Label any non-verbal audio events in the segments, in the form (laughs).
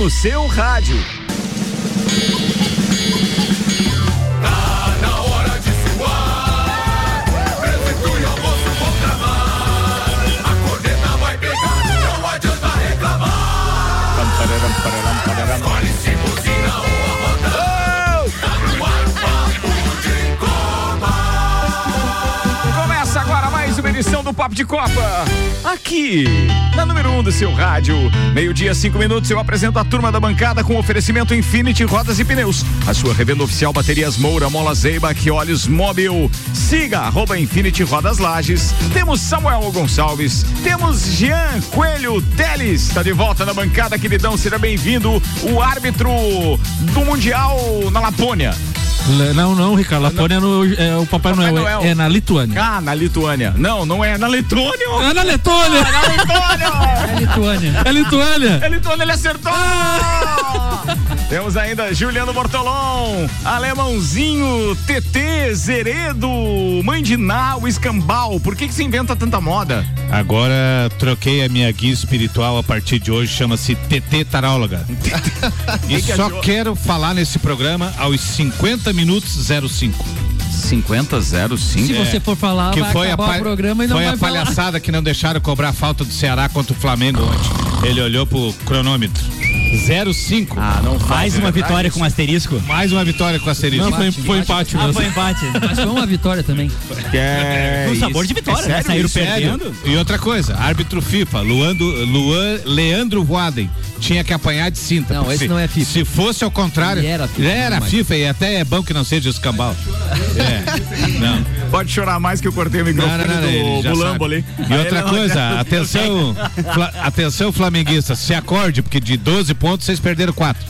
no seu rádio. Do Papo de Copa. Aqui, na número 1 um do seu rádio. Meio-dia, cinco minutos, eu apresento a turma da bancada com oferecimento Infinity Rodas e Pneus. A sua revenda oficial Baterias Moura, Mola Zeiba, olhos móvel. Siga, arroba Infinity Rodas Lages. Temos Samuel Gonçalves. Temos Jean Coelho Teles. Está de volta na bancada, queridão. Seja bem-vindo. O árbitro do Mundial na Lapônia. Não, não, Ricardo. Lapônia é, no, é o Papai, Papai Noel, Noel. É, é na Lituânia. Ah, na Lituânia. Não, não é na Letônia. É na Letônia! É na Letônia! É Lituânia. É Lituânia! É Letônia, ele acertou! Temos ainda Juliano Bortolom, Alemãozinho, TT, Zeredo, Mãe de Nau, Escambau. Por que que se inventa tanta moda? Agora troquei a minha guia espiritual a partir de hoje, chama-se TT Taróloga. (laughs) e que só achou? quero falar nesse programa aos 50 minutos 05. 5005. Se você for falar, Que vai foi a, acabar pa- o programa e não foi vai a falar. palhaçada que não deixaram cobrar a falta do Ceará contra o Flamengo ontem. Ele olhou pro cronômetro. 05. Ah, não faz. Mais uma vitória com asterisco. Mais uma vitória com asterisco. Não, foi, foi empate Ah, mesmo. foi empate. Mas foi uma vitória também. É (laughs) Com sabor de vitória, É né? sério Saíram isso? perdendo. E outra coisa, árbitro FIFA, Luando, Luan, Leandro Voaden, tinha que apanhar de cinta. Não, esse se, não é FIFA. Se fosse ao contrário. Ele era FIFA, Era. FIFA e até é bom que não seja escambau. É. (laughs) Não. Pode chorar mais que eu cortei o microfone Não, não, não, do Bulambo ali. E outra (laughs) coisa, atenção, fla- atenção flamenguista, se acorde, porque de 12 pontos vocês perderam 4.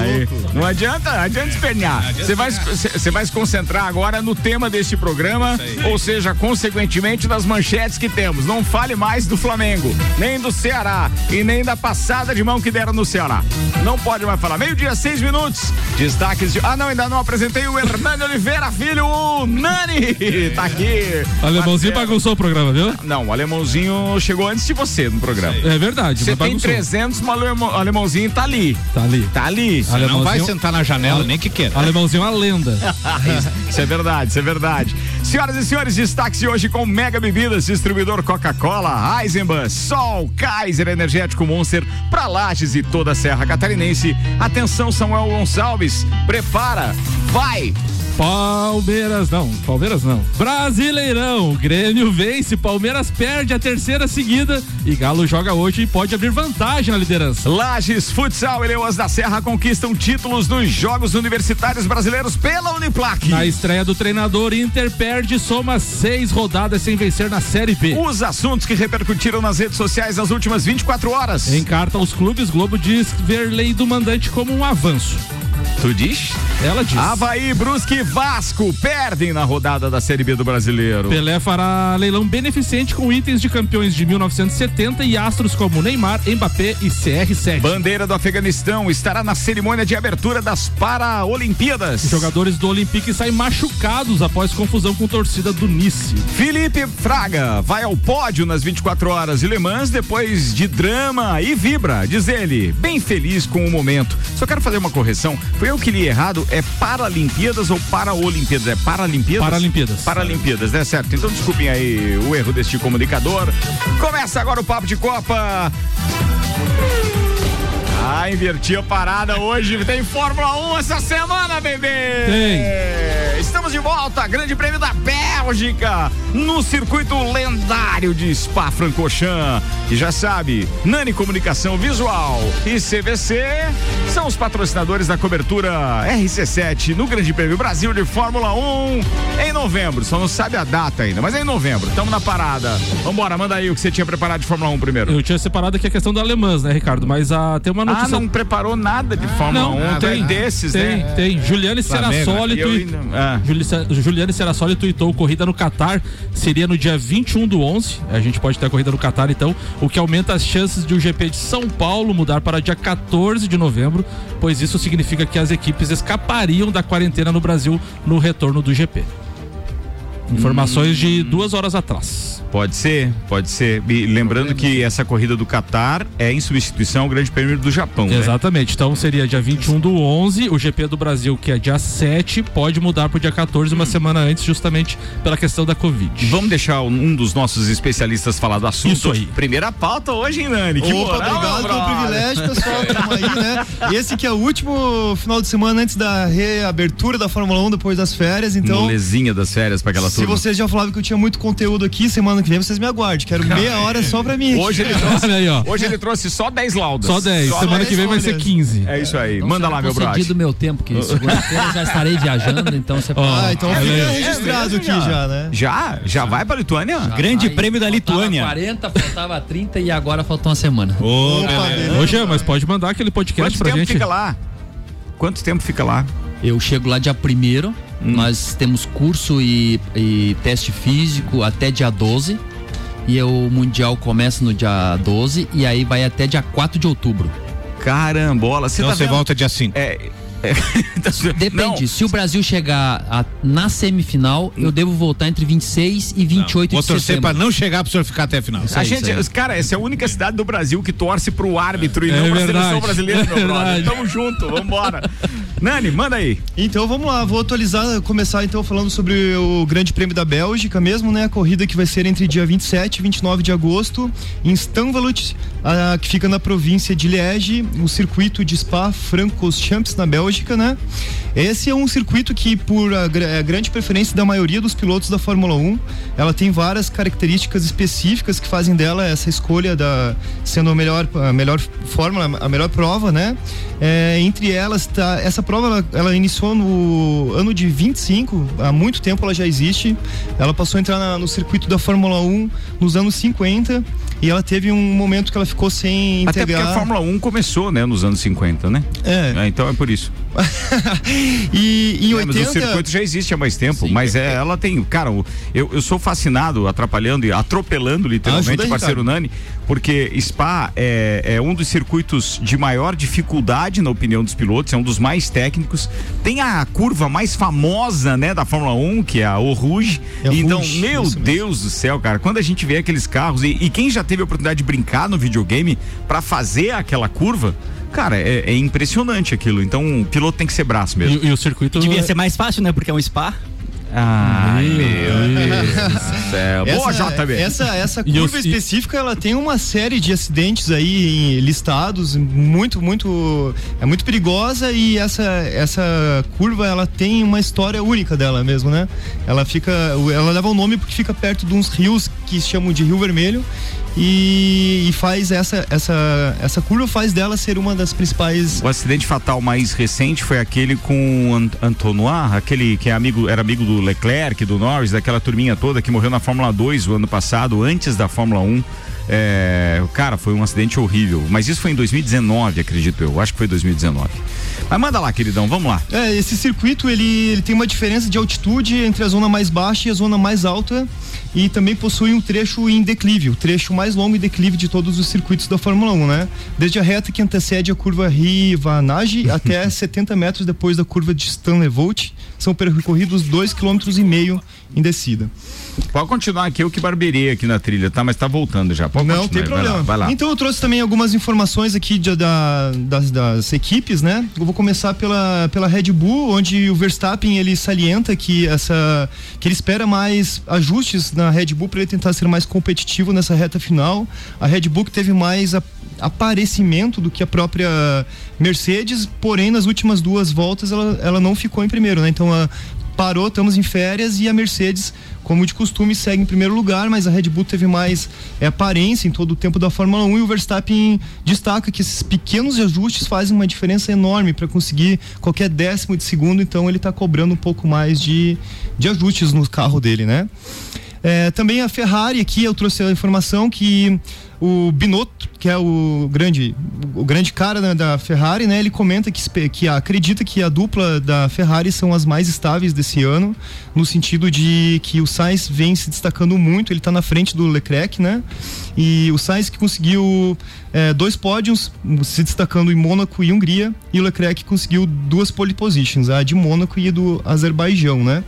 Aí, não adianta, adianta espernear. Você vai, você vai se concentrar agora no tema deste programa, ou seja, consequentemente das manchetes que temos. Não fale mais do Flamengo, nem do Ceará e nem da passada de mão que deram no Ceará. Não pode mais falar. Meio-dia, seis minutos. Destaques de. Ah, não, ainda não apresentei o Hernani Oliveira, filho, o Nani. Tá aqui. Alemãozinho Marcelo. bagunçou o programa, viu? Não, o alemãozinho chegou antes de você no programa. É verdade, Você tem bagunçou. 300, mas o alemão- o alemãozinho tá ali. Tá ali. Tá ali. Não vai sentar na janela, nem que queira. alemãozinho é uma lenda. (laughs) Isso é verdade, isso é verdade. Senhoras e senhores, destaque de hoje com Mega Bebidas, distribuidor Coca-Cola, Eisenbahn, Sol, Kaiser Energético Monster, pra Lages e toda a Serra Catarinense. Atenção, Samuel Gonçalves, prepara, vai! Palmeiras não, Palmeiras não. Brasileirão, Grêmio vence, Palmeiras perde a terceira seguida e Galo joga hoje e pode abrir vantagem na liderança. Lages, Futsal e Leoas da Serra conquistam títulos nos Jogos Universitários Brasileiros pela Uniplac. Na estreia do treinador, Inter perde soma seis rodadas sem vencer na Série B. Os assuntos que repercutiram nas redes sociais nas últimas 24 horas. Em carta aos clubes, Globo diz ver lei do mandante como um avanço. Tu diz? Ela diz. Havaí, Brusque e Vasco perdem na rodada da Série B do Brasileiro. Pelé fará leilão beneficente com itens de campeões de 1970 e astros como Neymar, Mbappé e CR7. Bandeira do Afeganistão estará na cerimônia de abertura das Paraolimpíadas. Jogadores do Olympique saem machucados após confusão com torcida do Nice. Felipe Fraga vai ao pódio nas 24 horas de Le Mans depois de drama e vibra, diz ele, bem feliz com o momento. Só quero fazer uma correção. Foi eu que li errado, é Paralimpíadas ou Paraolimpíadas? É Paralimpíadas? Paralimpíadas. Paralimpíadas, né? Certo. Então desculpem aí o erro deste comunicador. Começa agora o Papo de Copa. Ah, inverti a parada hoje. Tem Fórmula 1 essa semana, bebê! Tem. Estamos de volta, Grande Prêmio da Bélgica, no circuito lendário de Spa-Francorchamps. E já sabe, Nani Comunicação Visual e CVC são os patrocinadores da cobertura RC7 no Grande Prêmio Brasil de Fórmula 1 em novembro. Só não sabe a data ainda, mas é em novembro. Estamos na parada. Vambora, manda aí o que você tinha preparado de Fórmula 1 primeiro. Eu tinha separado aqui a questão do alemãs, né, Ricardo? Mas ah, tem uma Ah, notícia. não preparou nada de Fórmula Não, 1. tem, tem desses, tem, né? tem. Juliane Flamengo, Eu tui- ainda- ah. Juli- Juliane Serassoli tweetou corrida no Catar seria no dia 21 do 11. A gente pode ter a corrida no Catar então, o que aumenta as chances de o GP de São Paulo mudar para dia 14 de novembro, pois isso significa que as equipes escapariam da quarentena no Brasil no retorno do GP. Informações de duas horas atrás. Pode ser, pode ser. E lembrando que essa corrida do Qatar é em substituição ao Grande Prêmio do Japão. né? Exatamente. Então seria dia 21 do 11. O GP do Brasil, que é dia 7, pode mudar pro dia 14, uma semana antes, justamente pela questão da Covid. Vamos deixar um dos nossos especialistas falar do assunto. Isso aí. Primeira pauta hoje, hein, Nani? Que Opa, moral, obrigado pelo brother. privilégio, pessoal. Tamo aí, né? Esse que é o último final de semana antes da reabertura da Fórmula 1 depois das férias, então. Molezinha das férias pra aquela Se turma. vocês já falavam que eu tinha muito conteúdo aqui, semana que vem vocês me aguardem. Quero meia hora só pra mim. Hoje ele (laughs) trouxe, aí, ó. hoje ele trouxe só 10 laudas. Só 10. Só Semana 10 que vem vai ser folhas. 15. É isso aí. Então Manda lá, meu brother. concedido meu tempo, que segunda-feira já estarei viajando, então você pode. Ah, então Olha fica aí. registrado É aqui mesmo, já, né? Já? Já vai pra Lituânia? Grande Prêmio da Faltava Lituânia. 40, faltava 30 e agora faltou uma semana. Opa, beleza. Ô, Jean, mas pode mandar aquele podcast Quanto pra tempo gente. fica lá? Quanto tempo fica lá? Eu chego lá dia 1 Hum. nós temos curso e, e teste físico até dia 12. E o Mundial começa no dia 12 e aí vai até dia 4 de outubro. Carambola, você Então tá você vendo? volta dia 5. É, é, (laughs) tá- Depende, Não, se o Brasil chegar a- na semifinal, eu devo voltar entre 26 e 28 Vou de torcer setembro. pra não chegar pro senhor ficar até a final. A aí, gente, isso cara, essa é a única cidade do Brasil que torce pro árbitro e É não pra verdade. seleção brasileira, meu É brother. Tamo junto, vambora. Nani, manda aí. Então vamos lá, vou atualizar, começar então falando sobre o Grande Prêmio da Bélgica mesmo, né? A corrida que vai ser entre dia 27 e 29 de agosto em Stamvelut, ah, que fica na província de Liege, o circuito de Spa-Francorchamps na Bélgica, né? Esse é um circuito que por a, a grande preferência da maioria dos pilotos da Fórmula 1, ela tem várias características específicas que fazem dela essa escolha da sendo a melhor a melhor fórmula, a melhor prova, né? É, entre elas tá essa prova ela, ela iniciou no ano de 25, há muito tempo ela já existe. Ela passou a entrar na- no circuito da Fórmula 1 nos anos 50 e ela teve um momento que ela ficou sem Até porque integrar. a Fórmula 1 começou, né, nos anos 50, né? É. É, então é por isso. (laughs) e em É, mas 80 o circuito já existe há mais tempo, mas é, ela tem, cara, eu, eu sou fascinado, atrapalhando e atropelando literalmente o parceiro Ricardo. Nani, porque Spa é, é um dos circuitos de maior dificuldade na opinião dos pilotos, é um dos mais técnicos. Tem a curva mais famosa, né, da Fórmula 1, que é a O Rouge. É então, Rouge, meu. Deus do céu, cara, quando a gente vê aqueles carros e, e quem já teve a oportunidade de brincar no videogame pra fazer aquela curva, cara, é, é impressionante aquilo. Então, o piloto tem que ser braço mesmo. E, e o circuito. Devia ser mais fácil, né? Porque é um spa. Ai, Meu Deus do céu. Boa, JB. essa, essa curva eu- específica, ela tem uma série de acidentes aí em- listados, muito, muito, é muito perigosa e essa, essa curva, ela tem uma história única dela mesmo, né? Ela fica, ela leva o nome porque fica perto de uns rios que se chamam de Rio Vermelho e, e faz essa, essa, essa curva faz dela ser uma das principais O acidente fatal mais recente foi aquele com Ant Antonois, aquele que é amigo, era amigo do Leclerc, do Norris, daquela turminha toda que morreu na Fórmula 2 o ano passado, antes da Fórmula 1. É, cara, foi um acidente horrível. Mas isso foi em 2019, acredito eu. Acho que foi 2019. Mas manda lá, queridão, vamos lá. É, esse circuito ele, ele tem uma diferença de altitude entre a zona mais baixa e a zona mais alta e também possui um trecho em declive, o trecho mais longo em declive de todos os circuitos da Fórmula 1, né? Desde a reta que antecede a curva Rivanage (laughs) até 70 metros depois da curva de Stanley Volt, são percorridos 2,5 km descida. Pode continuar aqui, eu que barbeirei aqui na trilha, tá? Mas tá voltando já. Pode Não tem vai lá, problema. Vai lá. Então eu trouxe também algumas informações aqui de- da- das, das equipes, né? Eu vou começar pela, pela Red Bull, onde o Verstappen ele salienta que essa que ele espera mais ajustes na Red Bull para ele tentar ser mais competitivo nessa reta final. A Red Bull que teve mais a- aparecimento do que a própria Mercedes, porém nas últimas duas voltas ela, ela não ficou em primeiro, né? Então a, parou, estamos em férias e a Mercedes, como de costume, segue em primeiro lugar, mas a Red Bull teve mais é, aparência em todo o tempo da Fórmula 1 e o Verstappen destaca que esses pequenos ajustes fazem uma diferença enorme para conseguir qualquer décimo de segundo, então ele está cobrando um pouco mais de, de ajustes no carro dele, né? É, também a Ferrari aqui eu trouxe a informação que o Binotto, que é o grande o grande cara da, da Ferrari, né, ele comenta que, que acredita que a dupla da Ferrari são as mais estáveis desse ano, no sentido de que o Sainz vem se destacando muito, ele está na frente do Leclerc, né? E o Sainz que conseguiu é, dois pódios, se destacando em Mônaco e Hungria, e o Leclerc conseguiu duas pole positions, a de Mônaco e a do Azerbaijão, né?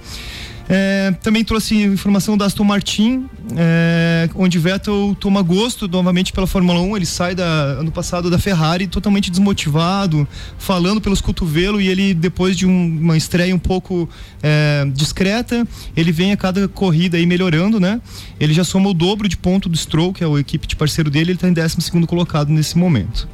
É, também trouxe informação da Aston Martin, é, onde Vettel toma gosto novamente pela Fórmula 1. Ele sai da, ano passado da Ferrari totalmente desmotivado, falando pelos cotovelos, e ele, depois de um, uma estreia um pouco é, discreta, ele vem a cada corrida aí melhorando, né? Ele já soma o dobro de ponto do Stroll, que é a equipe de parceiro dele, ele está em 12 segundo colocado nesse momento.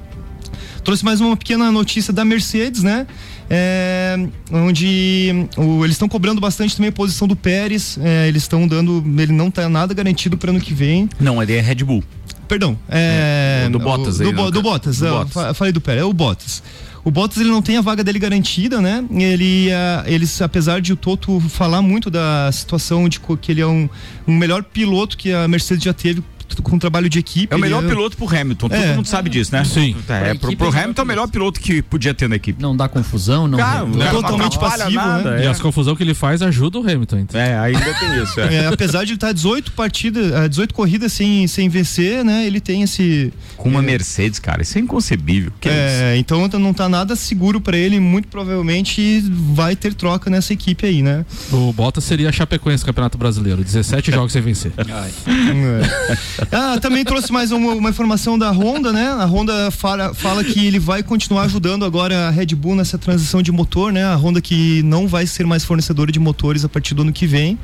Trouxe mais uma pequena notícia da Mercedes, né? É, onde o, eles estão cobrando bastante também a posição do Pérez. É, eles estão dando. Ele não está nada garantido para ano que vem. Não, ele é Red Bull. Perdão. É, É, do Bottas o, aí, do, né, do? Bottas. Do Bottas. fa- falei do Pérez, é o Bottas. O Bottas ele não tem a vaga dele garantida, né? Ele, ah, eles, apesar de o Toto falar muito da situação de que ele é um, um melhor piloto que a Mercedes já teve com trabalho de equipe. É o melhor ele piloto pro Hamilton. É. Todo mundo sabe disso, né? Sim. É, pro, pro é Hamilton é o melhor piloto que podia ter na equipe. Não dá confusão, não. Cara, não- não totalmente passivo, nada, E é. as confusão que ele faz ajuda o Hamilton. Então. É, ainda tem isso. É. (laughs) É, apesar de ele estar 18 partidas, ah, 18 corridas sem, sem vencer, né? Ele tem esse. Com uma Mercedes, cara, isso é inconcebível. Que é isso? É, então não tá nada seguro para ele, muito provavelmente vai ter troca nessa equipe aí, né? O Bottas seria a Chapecoense do Campeonato Brasileiro. 17 (laughs) jogos sem vencer. É. (laughs) Ah, também trouxe mais uma, uma informação da Honda, né? A Honda fala, fala que ele vai continuar ajudando agora a Red Bull nessa transição de motor, né? A Honda que não vai ser mais fornecedora de motores a partir do ano que vem.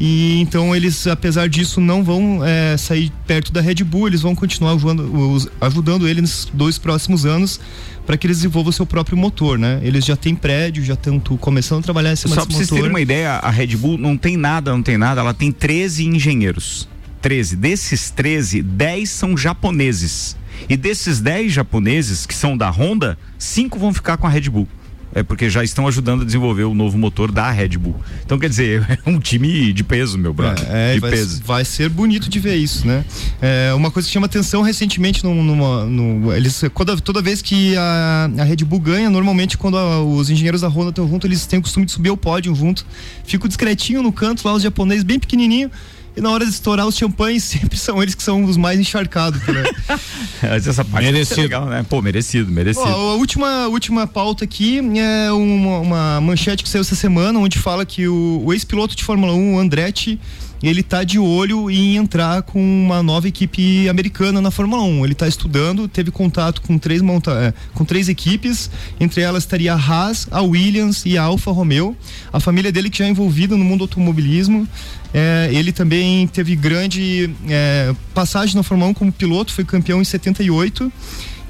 E então eles, apesar disso, não vão é, sair perto da Red Bull, eles vão continuar ajudando, ajudando ele nesses dois próximos anos para que eles desenvolvam o seu próprio motor, né? Eles já têm prédio, já estão começando a trabalhar cima Só pra vocês terem uma ideia, a Red Bull não tem nada, não tem nada, ela tem 13 engenheiros. 13. Desses 13, 10 são japoneses. E desses 10 japoneses, que são da Honda, 5 vão ficar com a Red Bull. É porque já estão ajudando a desenvolver o novo motor da Red Bull. Então, quer dizer, (laughs) é um time de peso, meu brother. É, de vai, peso. vai ser bonito de ver isso, né? É, uma coisa que chama atenção recentemente num- numa, no, eles, toda, toda vez que a, a Red Bull ganha, normalmente quando a- os engenheiros da Honda estão juntos, eles têm o costume de subir ao pódio junto. Fico discretinho no canto lá, os japoneses bem pequenininho. E na hora de estourar os champanhes, (laughs) sempre são eles que são os mais encharcados. Né? (laughs) Mas Essa parte é Merecido. legal, né? Pô, merecido, merecido. Ó, a última, última pauta aqui é uma, uma manchete que saiu essa semana, onde fala que o, o ex-piloto de Fórmula 1, o Andretti, ele tá de olho em entrar com uma nova equipe americana na Fórmula 1. Ele tá estudando, teve contato com três, monta é, com três equipes, entre elas estaria a Haas, a Williams e a Alfa Romeo. A família dele que já é envolvida no mundo do automobilismo. É, ele também teve grande é, passagem na Fórmula 1 como piloto, foi campeão em 78.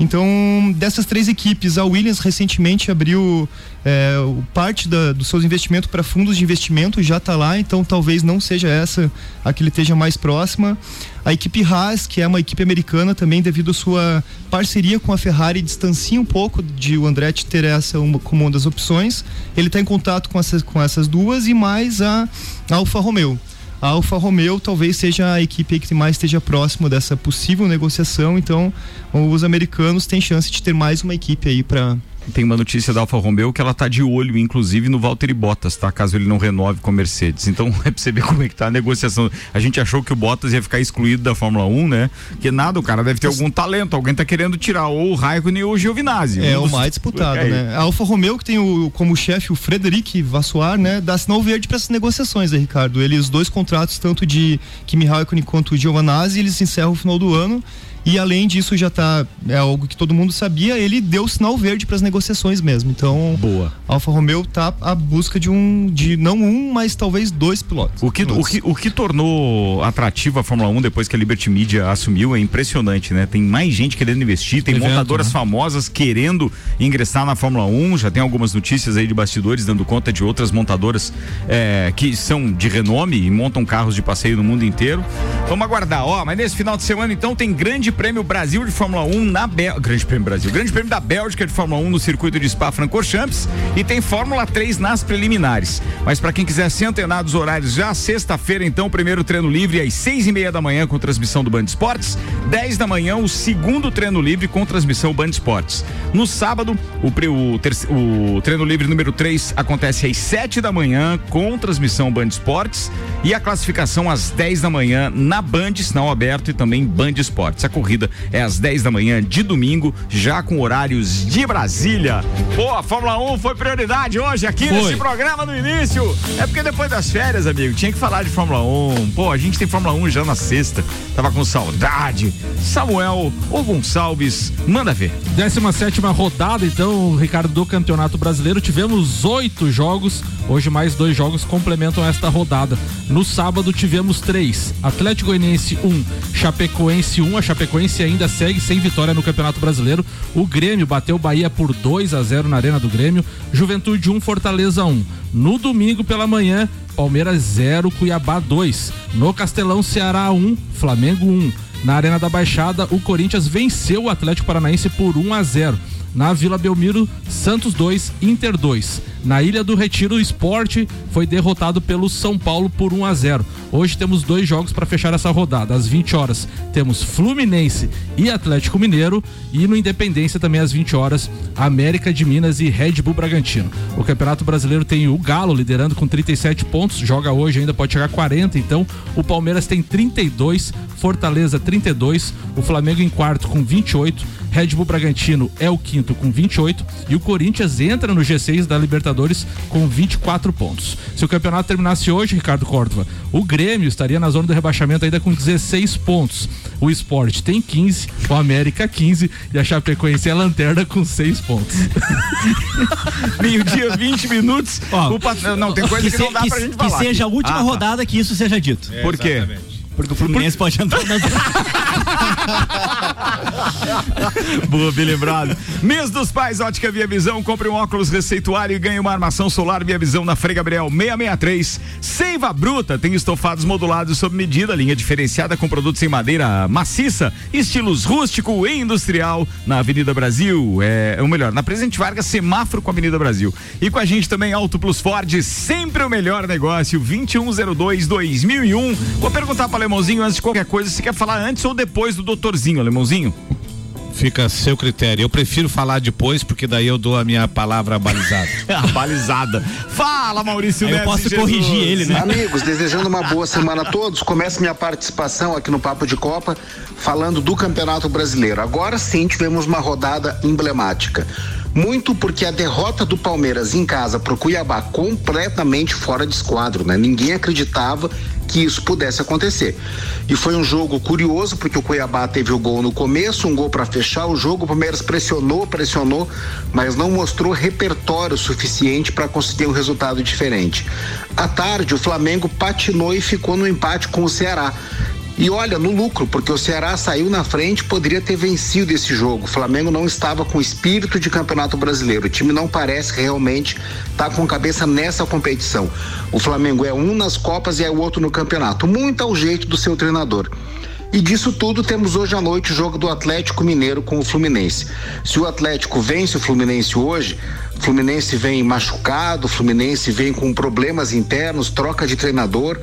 Então, dessas três equipes, a Williams recentemente abriu é, parte da- dos seus investimentos para fundos de investimento, já está lá, então talvez não seja essa a que ele esteja mais próxima. A equipe Haas, que é uma equipe americana também, devido à sua parceria com a Ferrari, distancia um pouco de o Andretti ter essa uma, como uma das opções. Ele está em contato com essas, com essas duas e mais a Alfa Romeo. A Alfa Romeo talvez seja a equipe que mais esteja próximo dessa possível negociação, então os americanos têm chance de ter mais uma equipe aí para Tem uma notícia da Alfa Romeo que ela tá de olho, inclusive, no Valtteri Bottas, tá? Caso ele não renove com a Mercedes. Então, (laughs) é pra você ver como é que tá a negociação. A gente achou que o Bottas ia ficar excluído da Fórmula 1, né? Que nada, o cara deve ter algum talento. Alguém tá querendo tirar ou o Raikkonen ou o Giovinazzi. É Um o dos- mais disputado, É, né? A Alfa Romeo, que tem o, como chefe o Frederic Vassoir, né? Dá sinal verde para essas negociações, né, Ricardo? Ele, os dois contratos, tanto de Kimi Raikkonen quanto o Giovanazzi, eles encerram o final do ano. E além disso, já tá. É algo que todo mundo sabia, ele deu sinal verde para as negociações mesmo. Então, Boa. a Alfa Romeo tá à busca de um. de não um, mas talvez dois pilotos. O que, o, Pilotos. que, o que tornou atrativa a Fórmula 1 depois que a Liberty Media assumiu é impressionante, né? Tem mais gente querendo investir, tem Evento, montadoras né? famosas querendo ingressar na Fórmula 1. Já tem algumas notícias aí de bastidores dando conta de outras montadoras é, que são de renome e montam carros de passeio no mundo inteiro. Vamos aguardar, ó. Mas nesse final de semana, então, tem Grande Prêmio Brasil de Fórmula 1 na Bélgica. Grande Prêmio Brasil. Grande Prêmio da Bélgica de Fórmula 1 no circuito de Spa-Francorchamps e tem Fórmula 3 nas preliminares. Mas para quem quiser se antenar dos horários, já sexta-feira, então, primeiro treino livre às seis e meia da manhã com transmissão do Band Esportes. 10 da manhã, o segundo treino livre com transmissão Band Esportes. No sábado, o, pre- o terce- o treino livre número 3 acontece às 7 da manhã com transmissão Band Esportes e a classificação às 10 da manhã na na Band, sinal aberto e também Band Esportes. A corrida é às 10 da manhã de domingo, já com horários de Brasília. Pô, a Fórmula 1 foi prioridade hoje aqui Foi. nesse programa no início. É porque depois das férias, amigo, tinha que falar de Fórmula 1. Pô, a gente tem Fórmula 1 já na sexta. Tava com saudade. Samuel ou Gonçalves, manda ver. 17 rodada, então, Ricardo, do Campeonato Brasileiro. Tivemos oito jogos. Hoje, mais dois jogos complementam esta rodada. No sábado, tivemos três: Atlético Goianiense 1, um, Chapecoense 1. Um. A Chapecoense ainda segue sem vitória no Campeonato Brasileiro. O Grêmio bateu o Bahia por 2 a 0 na Arena do Grêmio. Juventude 1, um, Fortaleza 1. Um. No domingo pela manhã, Palmeiras 0, Cuiabá 2. No Castelão, Ceará 1, um, Flamengo 1. Na Arena da Baixada, o Corinthians venceu o Atlético Paranaense por 1 a 0. Na Vila Belmiro, Santos 2, Inter 2. Na Ilha do Retiro, o Esporte foi derrotado pelo São Paulo por 1 a 0. Hoje temos dois jogos para fechar essa rodada. Às 20 horas temos Fluminense e Atlético Mineiro e no Independência também às 20 horas América de Minas e Red Bull Bragantino. O Campeonato Brasileiro tem o Galo liderando com 37 pontos, joga hoje ainda pode chegar a 40, então o Palmeiras tem 32, Fortaleza 32, o Flamengo em quarto com 28, Red Bull Bragantino é o quinto com 28 e o Corinthians entra no G6 da Libertadores com 24 pontos. Se o campeonato terminasse hoje, Ricardo Córdova, o Grêmio estaria na zona do rebaixamento ainda com 16 pontos. O Sport tem 15, o América 15 e a Chapecoense é a lanterna com 6 pontos. (laughs) Meio-dia, 20 minutos. Ó, o pat... Não, tem coisa que, se- não dá pra gente que falar. seja a última Ah, tá. rodada que isso seja dito. Por quê? Exatamente. Porque o Fluminense pode entrar na (laughs) Boa, bem lembrado. Mês dos Pais, Ótica Via Visão. Compre um óculos receituário e ganhe uma armação solar Via Visão na Frei Gabriel 663. Seiva Bruta tem estofados modulados sob medida, linha diferenciada com produtos em madeira maciça, estilos rústico e industrial na Avenida Brasil. É, ou melhor, na Presidente Vargas, semáforo com a Avenida Brasil. E com a gente também Auto Plus Ford, sempre o melhor negócio, 2102-2001. Vou perguntar para Alemãozinho antes de qualquer coisa, se quer falar antes ou depois do doutorzinho, Alemãozinho? Fica a seu critério. Eu prefiro falar depois, porque daí eu dou a minha palavra balizada. A (laughs) balizada. Fala, Maurício Aí eu posso Jesus. corrigir ele, né? Amigos, desejando uma boa semana a todos. Começo minha participação aqui no Papo de Copa falando do Campeonato Brasileiro. Agora sim tivemos uma rodada emblemática. Muito porque a derrota do Palmeiras em casa pro Cuiabá completamente fora de esquadro, né? Ninguém acreditava que isso pudesse acontecer. E foi um jogo curioso porque o Cuiabá teve o gol no começo, um gol para fechar o jogo, o Palmeiras pressionou, pressionou, mas não mostrou repertório suficiente para conseguir um resultado diferente. À tarde, o Flamengo patinou e ficou no empate com o Ceará. E olha, no lucro, porque o Ceará saiu na frente, poderia ter vencido esse jogo. O Flamengo não estava com espírito de campeonato brasileiro. O time não parece realmente estar com cabeça nessa competição. O Flamengo é um nas Copas e é o outro no campeonato. Muito ao jeito do seu treinador. E disso tudo temos hoje à noite o jogo do Atlético Mineiro com o Fluminense. Se o Atlético vence o Fluminense hoje, o Fluminense vem machucado, o Fluminense vem com problemas internos, troca de treinador.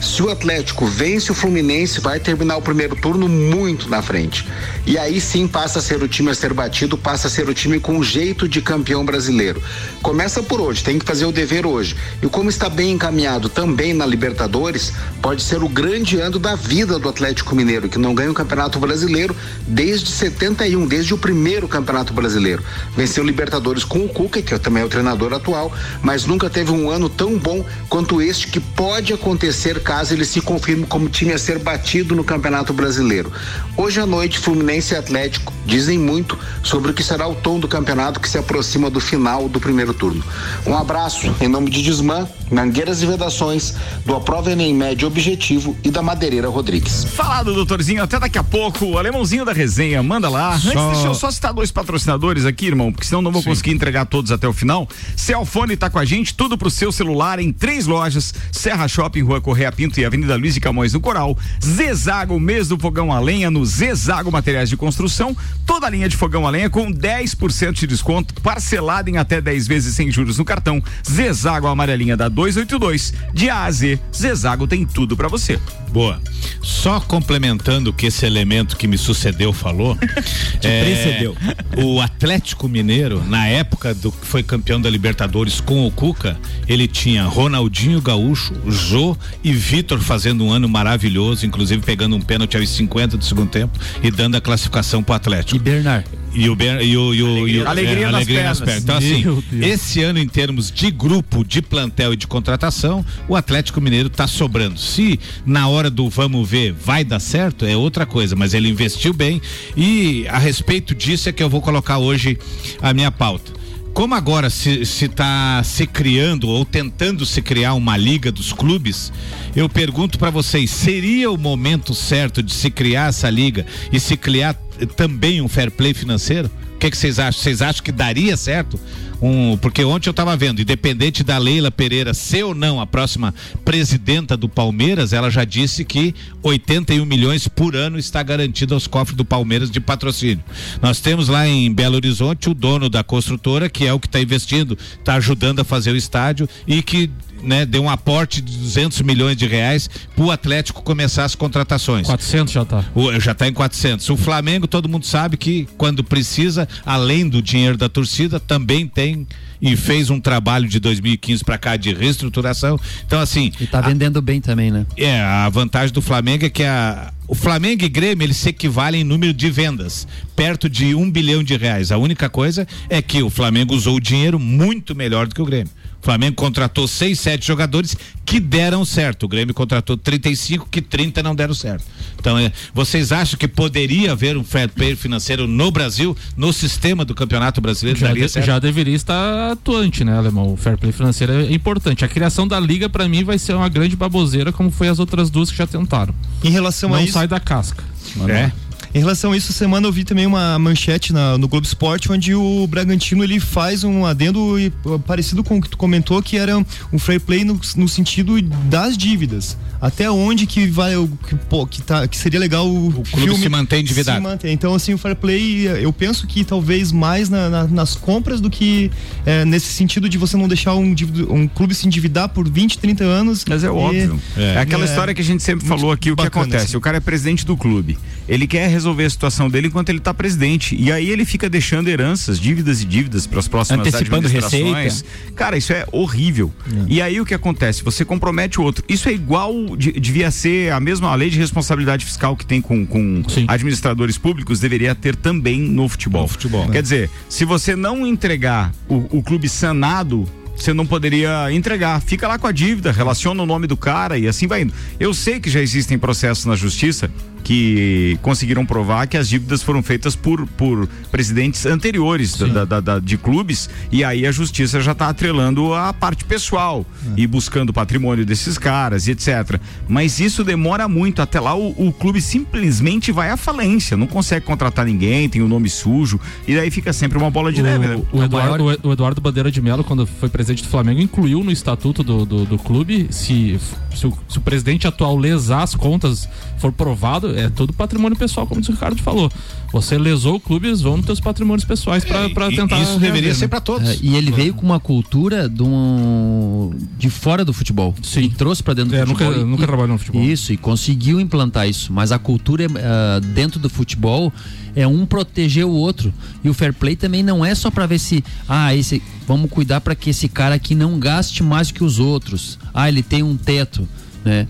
Se o Atlético vence o Fluminense, vai terminar o primeiro turno muito na frente. E aí sim passa a ser o time a ser batido, passa a ser o time com jeito de campeão brasileiro. Começa por hoje, tem que fazer o dever hoje. E como está bem encaminhado também na Libertadores, pode ser o grande ano da vida do Atlético Mineiro, que não ganha o Campeonato Brasileiro desde 71, desde o primeiro Campeonato Brasileiro. Venceu Libertadores com o Cuca, que também é o treinador atual, mas nunca teve um ano tão bom quanto este que pode acontecer caso ele se confirme como time a ser batido no Campeonato Brasileiro. Hoje à noite, Fluminense e Atlético dizem muito sobre o que será o tom do campeonato que se aproxima do final do primeiro turno. Um abraço em nome de Desmã, Mangueiras e Vedações, do Aprova Enem Médio Objetivo e da Madeireira Rodrigues. Falado, doutorzinho, até daqui a pouco. O alemãozinho da resenha, manda lá. Antes, Só- deixa eu só citar dois patrocinadores aqui, irmão, porque senão não vou conseguir entregar todos até o final. Celfone tá com a gente, tudo pro seu celular em três lojas: Serra Shopping, Rua Correia Pinto e Avenida Luiz de Camões no Coral. Zezago, mês do fogão a lenha no Zezago Materiais de Construção. Toda a linha de fogão a lenha com 10% de desconto, parcelado em até 10 vezes sem juros no cartão. Zezago amarelinha da 282. De A a Z, Zezago tem tudo pra você. Boa. Só complementando o que esse elemento que me sucedeu falou. (laughs) é, precedeu. O Atlético Mineiro, na época do que foi campeão da Libertadores com o Cuca, ele tinha Ronaldinho Gaúcho, Jô e Vitor fazendo um ano maravilhoso, inclusive pegando um pênalti aos 50 do segundo tempo e dando a classificação pro Atlético. E Bernard. E o, ben, e o, e o, e o- Alegria é, nas pernas. Então, assim, esse ano, em termos de grupo, de plantel e de contratação, o Atlético Mineiro tá sobrando. Se na hora do vamos ver vai dar certo, é outra coisa, mas ele investiu bem. E a respeito disso é que eu vou colocar hoje a minha pauta. Como agora se está se, criando ou tentando se criar uma liga dos clubes, eu pergunto para vocês: seria o momento certo de se criar essa liga e se criar também um fair play financeiro? Que, que vocês acham? Vocês acham que daria certo? Um, porque ontem eu estava vendo, independente da Leila Pereira ser ou não a próxima presidenta do Palmeiras, ela já disse que 81 milhões por ano está garantido aos cofres do Palmeiras de patrocínio. Nós temos lá em Belo Horizonte o dono da construtora, que é o que está investindo, está ajudando a fazer o estádio e que né, deu um aporte de 200 milhões de reais para o Atlético começar as contratações. 400 já tá. O- já está em 400. O Flamengo, todo mundo sabe que quando precisa, além do dinheiro da torcida, também tem e fez um trabalho de 2015 para cá de reestruturação. Então, assim, E tá vendendo bem também, né? é, a vantagem do Flamengo é que a, o Flamengo e Grêmio eles se equivalem em número de vendas, perto de um bilhão de reais. A única coisa é que o Flamengo usou o dinheiro muito melhor do que o Grêmio. O Flamengo contratou seis, sete jogadores que deram certo. O Grêmio contratou 35, que 30 não deram certo. Então, é, vocês acham que poderia haver um fair play financeiro no Brasil, no sistema do Campeonato Brasileiro? Já, de- já deveria estar atuante, né, Alemão? O fair play financeiro é importante. A criação da liga, pra mim, vai ser uma grande baboseira, como foi as outras duas que já tentaram. Em relação a Não isso, sai da casca. É. Em relação a isso, semana eu vi também uma manchete na- no Globo Esporte onde o Bragantino ele faz um adendo e, uh, parecido com o que tu comentou, que era um fair play no, no sentido das dívidas. Até onde que vai o que, pô, que, tá, que seria legal o, O clube se mantém endividado. Se manter. Então, assim, o fair play, eu penso que talvez mais na- na- nas compras do que eh, nesse sentido de você não deixar um, um clube se endividar por 20, 30 anos. Mas é E- óbvio. É, aquela É. história que a gente sempre falou aqui, o que acontece? assim. O cara é presidente do clube. Ele quer resolver a situação dele enquanto ele tá presidente. E aí ele fica deixando heranças, dívidas e dívidas para as próximas Antecipando administrações. Cara, isso é horrível. E aí o que acontece? Você compromete o outro. Isso é igual, de- devia ser a mesma lei de responsabilidade fiscal que tem com, com Sim. administradores públicos, deveria ter também no futebol. No futebol. Quer dizer, se você não entregar o, o clube sanado, você não poderia entregar. Fica lá com a dívida, relaciona o nome do cara e assim vai indo. Eu sei que já existem processos na justiça que conseguiram provar que as dívidas foram feitas por, por presidentes anteriores da- da- da- de clubes e aí a justiça já está atrelando a parte pessoal e buscando o patrimônio desses caras e etc. Mas isso demora muito. Até lá o, o clube simplesmente vai à falência, não consegue contratar ninguém, tem o nome sujo e daí fica sempre uma bola de neve. né? O, o Eduardo, o- o Eduardo Bandeira de Mello, quando foi presidente do Flamengo, incluiu no estatuto do, do, do clube, se, se, o, se o presidente atual lesar as contas, for provado, é todo patrimônio pessoal, como o Ricardo falou. Você lesou o clube, eles vão nos teus patrimônios pessoais pra, pra E- tentar. Isso deveria reaver, ser né? para todos. É, e ele veio com uma cultura de, um, de fora do futebol. Sim. E trouxe pra dentro do É, futebol. nunca- E- nunca trabalhou no futebol. Isso, e conseguiu implantar isso. Mas a cultura é, dentro do futebol é um proteger o outro. E o fair play também não é só pra ver se, ah, esse, vamos cuidar pra que esse cara aqui não gaste mais que os outros. Ah, ele tem um teto, né?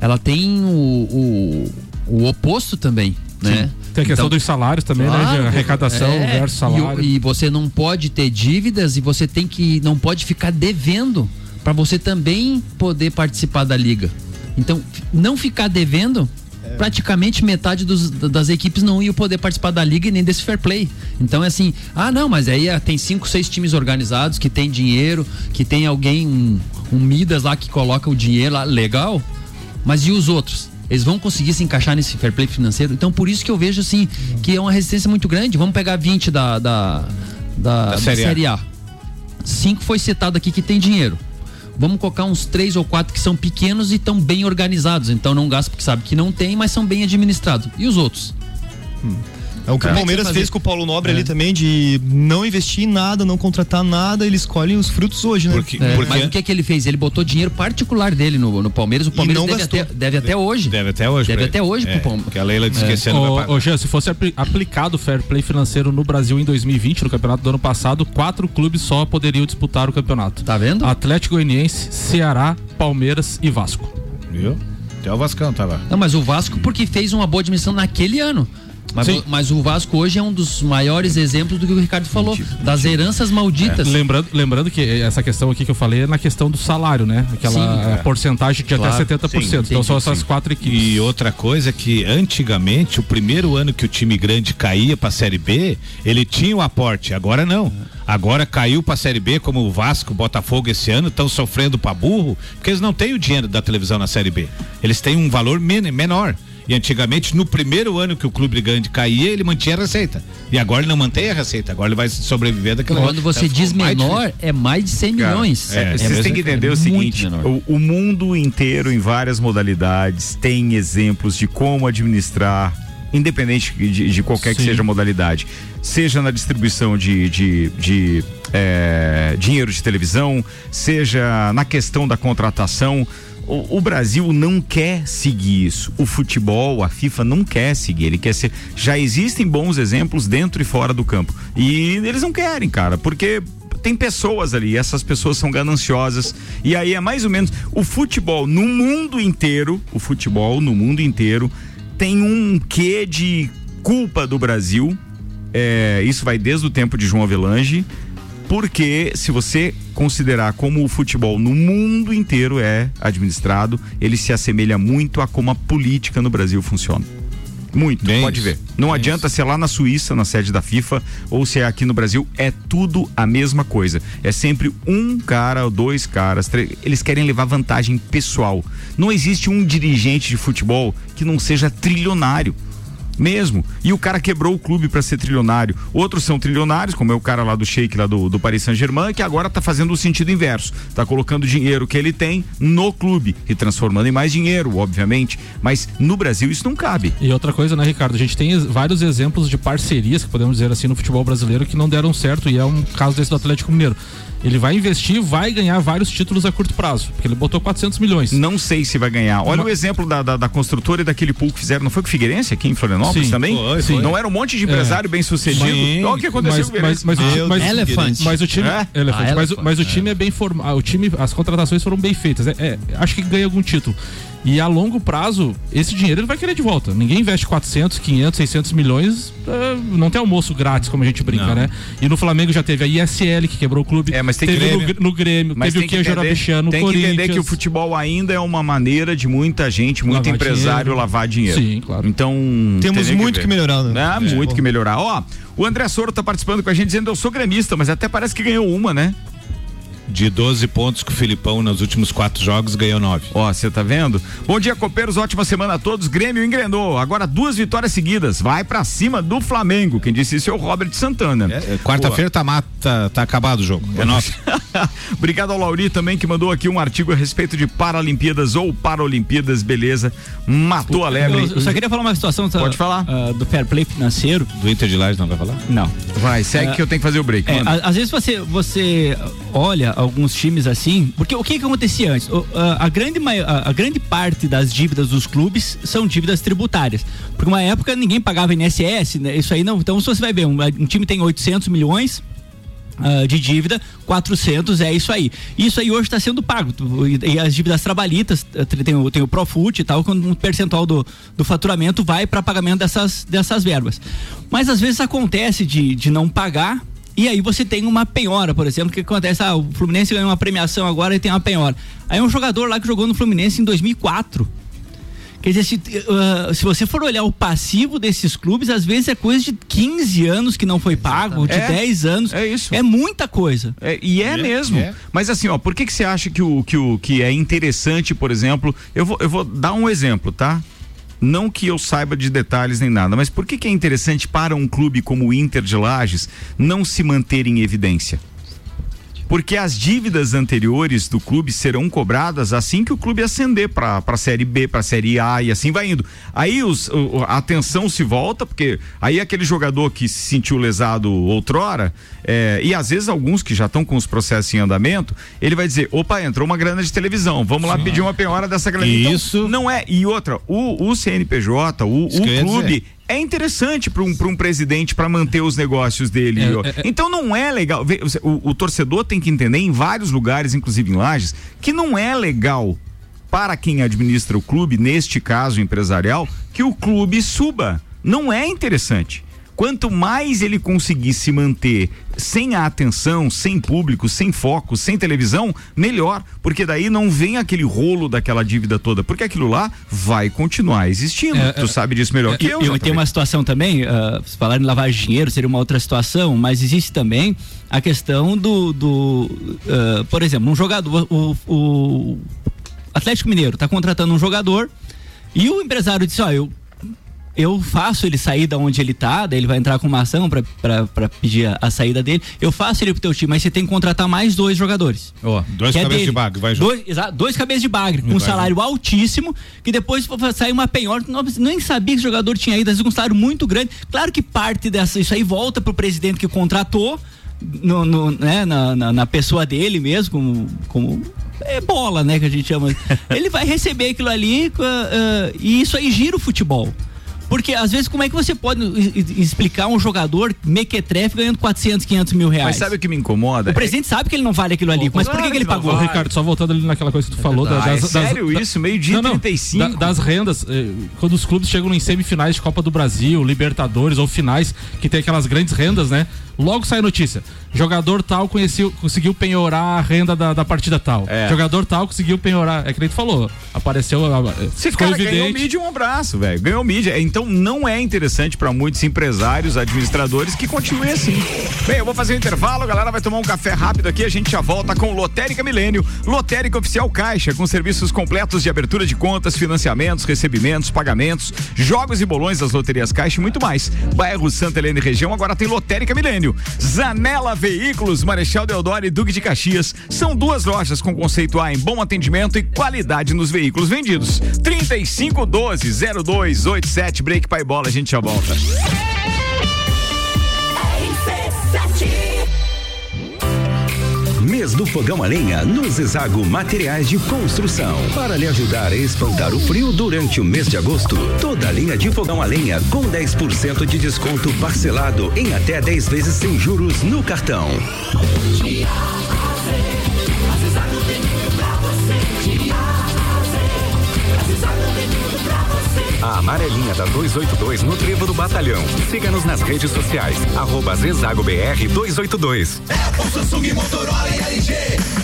Ela tem o, o, o oposto também, né? Tem a questão Então- dos salários também, né? Claro, De arrecadação é, versus e o- salário. E, você não pode ter dívidas e você tem que não pode ficar devendo para você também poder participar da liga. Então, não ficar devendo, praticamente metade dos- das equipes não iam poder participar da liga e nem desse fair play. Então é assim, ah não, mas aí ah, tem cinco, seis times organizados que tem dinheiro, que tem alguém, um, um Midas lá que coloca o dinheiro lá, legal. Mas e os outros? Eles vão conseguir se encaixar nesse fair play financeiro? Então, por isso que eu vejo assim que é uma resistência muito grande. Vamos pegar 20 da, da, da, da Série A. série, A. Cinco foi citado aqui que tem dinheiro. Vamos colocar uns três ou quatro que são pequenos e estão bem organizados. Então não gasta porque sabe que não tem, mas são bem administrados. E os outros? É o que É. o Palmeiras Fazer- fez com o Paulo Nobre ali também, de não investir em nada, não contratar nada, ele escolhe os frutos hoje, né? Porque, É, porque mas o que, que ele fez? Ele botou dinheiro particular dele no, no Palmeiras. O Palmeiras não deve gastou. até, deve até hoje. deve até hoje. Deve até hoje é, pro Palmeiras. Que a Leila disse que esse ano vai Ô, pagar. ô, Jean, se fosse apli- aplicado o fair play financeiro no Brasil em 2020, no campeonato do ano passado, quatro clubes só poderiam disputar o campeonato. Tá vendo? Atlético Goianiense, Ceará, Palmeiras e Vasco. Viu? Até o Vascão tava. Não, mas o Vasco porque fez uma boa admissão naquele ano. Mas, Sim. o- mas o Vasco hoje é um dos maiores exemplos do que o Ricardo falou, das heranças malditas. Lembrando, lembrando que essa questão aqui que eu falei é na questão do salário, né? Aquela Sim. eh, porcentagem de Claro. até 70%. então são essas quatro equipes. E outra coisa é que antigamente, o primeiro ano que o time grande caía pra Série B, ele tinha o aporte, agora não. Agora caiu pra Série B, como o Vasco, o Botafogo esse ano, estão sofrendo pra burro, porque eles não têm o dinheiro da televisão na Série B. Eles têm um valor men- menor. E antigamente, no primeiro ano que o clube grande caía, ele mantinha a receita. E agora ele não mantém a receita, agora ele vai sobreviver daquela Quando você Então, diz ficou mais menor, difícil. é mais de 100 Cara, milhões. é, vocês têm que entender o muito seguinte: menor. o, o mundo inteiro, em várias modalidades, tem exemplos de como administrar, independente de, de qualquer que Sim. seja a modalidade, seja na distribuição de, de, de, é, dinheiro de televisão, seja na questão da contratação. O, o Brasil não quer seguir isso. O futebol, a FIFA não quer seguir. Ele quer ser. Já existem bons exemplos dentro e fora do campo. E eles não querem, cara, porque tem pessoas ali, essas pessoas são gananciosas. E aí é mais ou menos o futebol no mundo inteiro, o futebol no mundo inteiro tem um quê de culpa do Brasil. É, isso vai desde o tempo de João Avelange, porque se você considerar como o futebol no mundo inteiro é administrado, ele se assemelha muito a como a política no Brasil funciona. Muito, Bem pode isso. ver. Não adianta ser lá na Suíça, na sede da FIFA, ou se é aqui no Brasil, é tudo a mesma coisa. É sempre um cara, dois caras, três. Eles querem levar vantagem pessoal. Não existe um dirigente de futebol que não seja trilionário. Mesmo. E o cara quebrou o clube para ser trilionário. Outros são trilionários, como é o cara lá do Sheik, lá do, do Paris Saint-Germain, que agora tá fazendo o sentido inverso. Tá colocando o dinheiro que ele tem no clube e transformando em mais dinheiro, obviamente. Mas no Brasil isso não cabe. E outra coisa, né, Ricardo? A gente tem vários exemplos de parcerias, que podemos dizer assim, no futebol brasileiro que não deram certo. E é um caso desse do Atlético Mineiro. Ele vai investir, vai ganhar vários títulos a curto prazo, porque ele botou 400 milhões. Não sei se vai ganhar. Olha Uma- o exemplo da, da, da construtora e daquele pool que fizeram. Não foi com o Figueirense aqui em Florianópolis Sim, também? foi, foi. Não era um monte de empresário bem sucedido? Sim. Olha o que aconteceu mas, com o mas, Figueirense. mas, o, mas, Elefante. mas o time, É? Elefante, Ah, mas, o- Elefante, mas o time é, bem formado. O time, as contratações foram bem feitas. É- é, acho que ganha algum título. E a longo prazo, esse dinheiro ele vai querer de volta. Ninguém investe 400, 500, 600 milhões. é, não tem almoço grátis, como a gente brinca, Não. né? E no Flamengo já teve a ISL, que quebrou o clube. É, mas tem teve que- no, no Grêmio, Mas teve tem o que Arabichano, no tem que entender que o futebol ainda é uma maneira de muita gente, muito Lavar empresário dinheiro. lavar dinheiro. Sim, claro. Então Temos tem muito ver. que melhorar, né? Ah, muito que melhorar. Ó, o André Soro tá participando com a gente dizendo eu sou gremista, mas até parece que ganhou uma, né? De 12 pontos que o Filipão nos últimos quatro jogos ganhou nove. Ó, você tá vendo? Bom dia, copeiros. Ótima semana a todos. Grêmio engrenou. Agora duas vitórias seguidas. Vai pra cima do Flamengo. Quem disse isso é o Robert Santana. É, Quarta-feira tá, mata, tá acabado o jogo. É nosso. (laughs) Obrigado ao Lauri também que mandou aqui um artigo a respeito de Paralimpíadas ou Paralimpíadas, beleza. Matou a lebre. Eu, eu só queria falar uma situação tá, Pode falar. ah, do fair play financeiro. Do Inter de Lages não vai falar? Não. Vai, segue que eu tenho que fazer o break. É, às vezes você, você olha alguns times assim, porque o que, que acontecia antes? O- a, a grande, a, a grande parte das dívidas dos clubes são dívidas tributárias. Porque uma época ninguém pagava INSS, né? Isso aí não. Então, se você vai ver, um, um time tem 800 milhões. ah, de dívida, 400 é isso aí. Isso aí hoje está sendo pago. E, e as dívidas trabalhistas, eh, tem o, tem o Profut e tal, quando um percentual do, do faturamento vai para pagamento dessas, dessas verbas. Mas às vezes acontece de, de não pagar e aí você tem uma penhora, por exemplo, que acontece, ah, o Fluminense ganhou uma premiação agora e tem uma penhora. Aí um jogador lá que jogou no Fluminense em 2004. Quer dizer, se, ah, se você for olhar o passivo desses clubes, às vezes é coisa de 15 anos que não foi pago, de É, 10 anos. é isso. É muita coisa. É, e é, É, mesmo. é. Mas assim, ó, por que que você acha que o, que o que é interessante, por exemplo, eu vou, eu vou dar um exemplo, tá? Não que eu saiba de detalhes nem nada, mas por que que é interessante para um clube como o Inter de Lages não se manter em evidência? Porque as dívidas anteriores do clube serão cobradas assim que o clube ascender para a Série B, para a Série A e assim vai indo. Aí os, a atenção se volta, porque aí aquele jogador que se sentiu lesado outrora, é, e às vezes alguns que já estão com os processos em andamento, ele vai dizer: opa, entrou uma grana de televisão, vamos lá pedir uma penhora dessa grana. Então, Isso. não é. E outra, o, o CNPJ, o, o clube. É interessante para um, pra um presidente para manter os negócios dele. É, é, é. Então não é legal. O, o torcedor tem que entender em vários lugares, inclusive em Lages, que não é legal para quem administra o clube, neste caso empresarial, que o clube suba. Não é interessante. Quanto mais ele conseguir se manter sem a atenção, sem público, sem foco, sem televisão, melhor, porque daí não vem aquele rolo daquela dívida toda, porque aquilo lá vai continuar existindo. É, tu é, sabe disso melhor é, que eu. Eu tenho uma situação também, uh, falar em lavar dinheiro seria uma outra situação, mas existe também a questão do, do uh, por exemplo, um jogador, o, o Atlético Mineiro está contratando um jogador e o empresário disse, ó, eu eu faço ele sair da onde ele tá, daí ele vai entrar com uma ação para pedir a, a, saída dele. Eu faço ele pro teu time, mas você tem que contratar mais dois jogadores. Oh, dois é cabeças é de bagre, vai dois, exato, dois cabeças de bagre, com um salário altíssimo, que depois sair uma penhor, não, nem sabia que o jogador tinha ido, às vezes com um salário muito grande. Claro que parte dessa, isso aí volta pro presidente que contratou, no, no né, na, na, na, pessoa dele mesmo, como, como é bola, né, que a gente chama. (laughs) Ele vai receber aquilo ali uh, uh, e isso aí gira o futebol. Porque às vezes como é que você pode explicar um jogador mequetrefe ganhando 400, 500 mil reais? Mas sabe o que me incomoda? O presidente é... sabe que ele não vale aquilo ali, mas por que, que ele pagou? Vale. Ricardo, só voltando ali naquela coisa que tu é falou das, das, sério das, isso? Meio dia não, 35? Da, das rendas, eh, quando os clubes chegam em semifinais de Copa do Brasil, Libertadores ou finais, que tem aquelas grandes rendas, né? Logo sai a notícia. Jogador tal conheceu, conseguiu penhorar a renda da, da partida tal. É. Jogador tal conseguiu penhorar. É que nem tu falou. Apareceu. Se ficou cara evidente. ganhou mídia, um abraço, velho. Ganhou mídia. Então não é interessante para muitos empresários, administradores que continue assim. Bem, eu vou fazer um intervalo, a galera vai tomar um café rápido aqui. A gente já volta com Lotérica Milênio. Lotérica Oficial Caixa, com serviços completos de abertura de contas, financiamentos, recebimentos, pagamentos, jogos e bolões das loterias Caixa e muito mais. Bairro Santa Helena e região agora tem Lotérica Milênio. Zanela Veículos, Marechal Deodoro e Duque de Caxias. São duas lojas com conceito A em bom atendimento e qualidade nos veículos vendidos. 3512 0287 Break Pai Bola, a gente já volta. Mês do Fogão a Lenha no Zezago Materiais de Construção. Para lhe ajudar a espantar o frio durante o mês de agosto, toda a linha de fogão a lenha com 10% de desconto parcelado em até 10 vezes sem juros no cartão. A amarelinha da 282 no Trevo do Batalhão. Siga-nos nas redes sociais. Arroba ZagoBR 282. Apple, Samsung, Motorola e LG.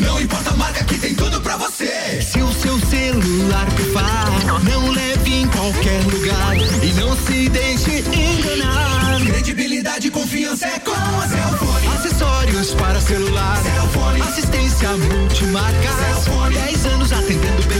Não importa a marca que tem tudo pra você. Se o seu celular pifar, não leve em qualquer lugar e não se deixe enganar. Credibilidade e confiança é com a Cellfone. Acessórios para celular. Cellfone. Assistência multimarca. Cellfone. 10 anos atendendo bem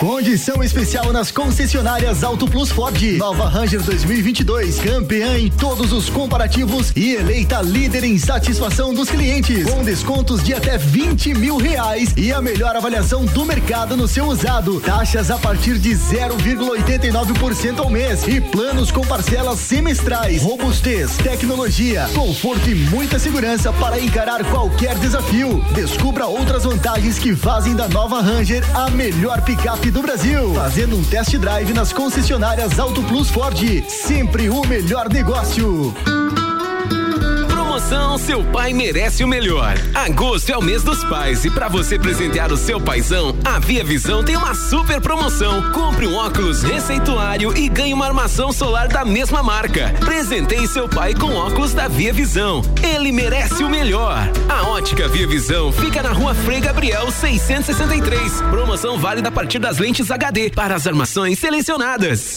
Condição especial nas concessionárias Auto Plus Ford. Nova Ranger 2022, campeã em todos os comparativos e eleita líder em satisfação dos clientes, com descontos de até 20 mil reais e a melhor avaliação do mercado no seu usado. Taxas a partir de 0,89% ao mês e planos com parcelas semestrais. Robustez, tecnologia, conforto e muita segurança para encarar qualquer desafio. Descubra outras vantagens que fazem da Nova Ranger a melhor picape do Brasil. Fazendo um test drive nas concessionárias Auto Plus Ford. Sempre o melhor negócio. Promoção Seu Pai Merece o Melhor. Agosto é o mês dos pais e para você presentear o seu paizão, a Via Visão tem uma super promoção. Compre um óculos receituário e ganhe uma armação solar da mesma marca. Presenteie seu pai com óculos da Via Visão. Ele merece o melhor. A ótica Via Visão fica na rua Frei Gabriel 663. Promoção válida a partir das lentes HD para as armações selecionadas.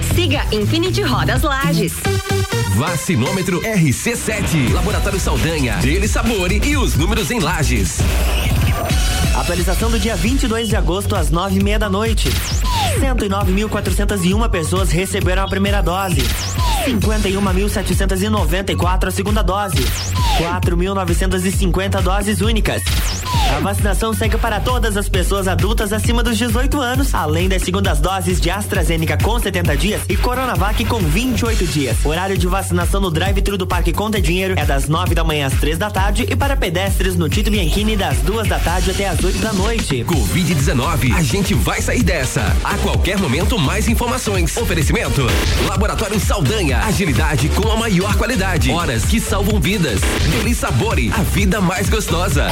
Siga Infinity Rodas Lages. Vacinômetro RC7. Laboratório Saldanha. Dele Sabor e os números em Lages. Atualização do dia 22 de agosto às nove e meia da noite. 109.401 pessoas receberam a primeira dose. 51.794 a segunda dose. 4.950 doses únicas. A vacinação segue para todas as pessoas adultas acima dos 18 anos, além das segundas doses de AstraZeneca com 70 dias e Coronavac com 28 dias. O horário de vacinação no drive-thru do Parque Conta Dinheiro é das 9 da manhã às 3 da tarde e para pedestres no Tito Bianchini das 2 da tarde até as 8 da noite. Covid-19, a gente vai sair dessa. A qualquer momento, mais informações. Oferecimento: Laboratório Saldanha, agilidade com a maior qualidade. Horas que salvam vidas. Deli Sabore, a vida mais gostosa.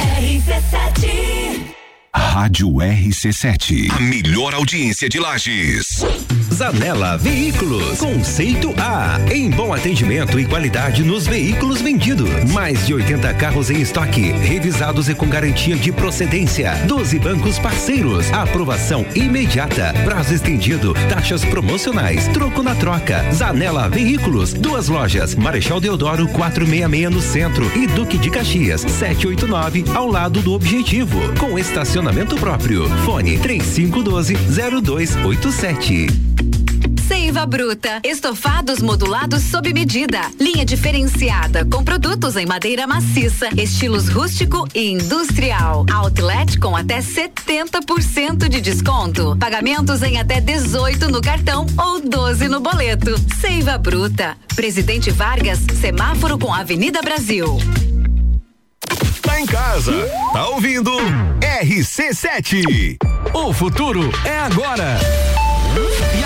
Rádio RC7. A melhor audiência de Lages. Zanela Veículos, conceito A, em bom atendimento e qualidade nos veículos vendidos. Mais de 80 carros em estoque, revisados e com garantia de procedência. 12 bancos parceiros, aprovação imediata, prazo estendido, taxas promocionais, troco na troca. Zanela Veículos, duas lojas, Marechal Deodoro 466 no centro e Duque de Caxias 789 ao lado do Objetivo, com estacionamento próprio. Fone 3512 0287. Seiva Bruta. Estofados modulados sob medida. Linha diferenciada com produtos em madeira maciça, estilos rústico e industrial. Outlet com até 70% de desconto. Pagamentos em até 18 no cartão ou 12 no boleto. Seiva Bruta. Presidente Vargas, semáforo com Avenida Brasil. Em casa, tá ouvindo? RC7. O futuro é agora.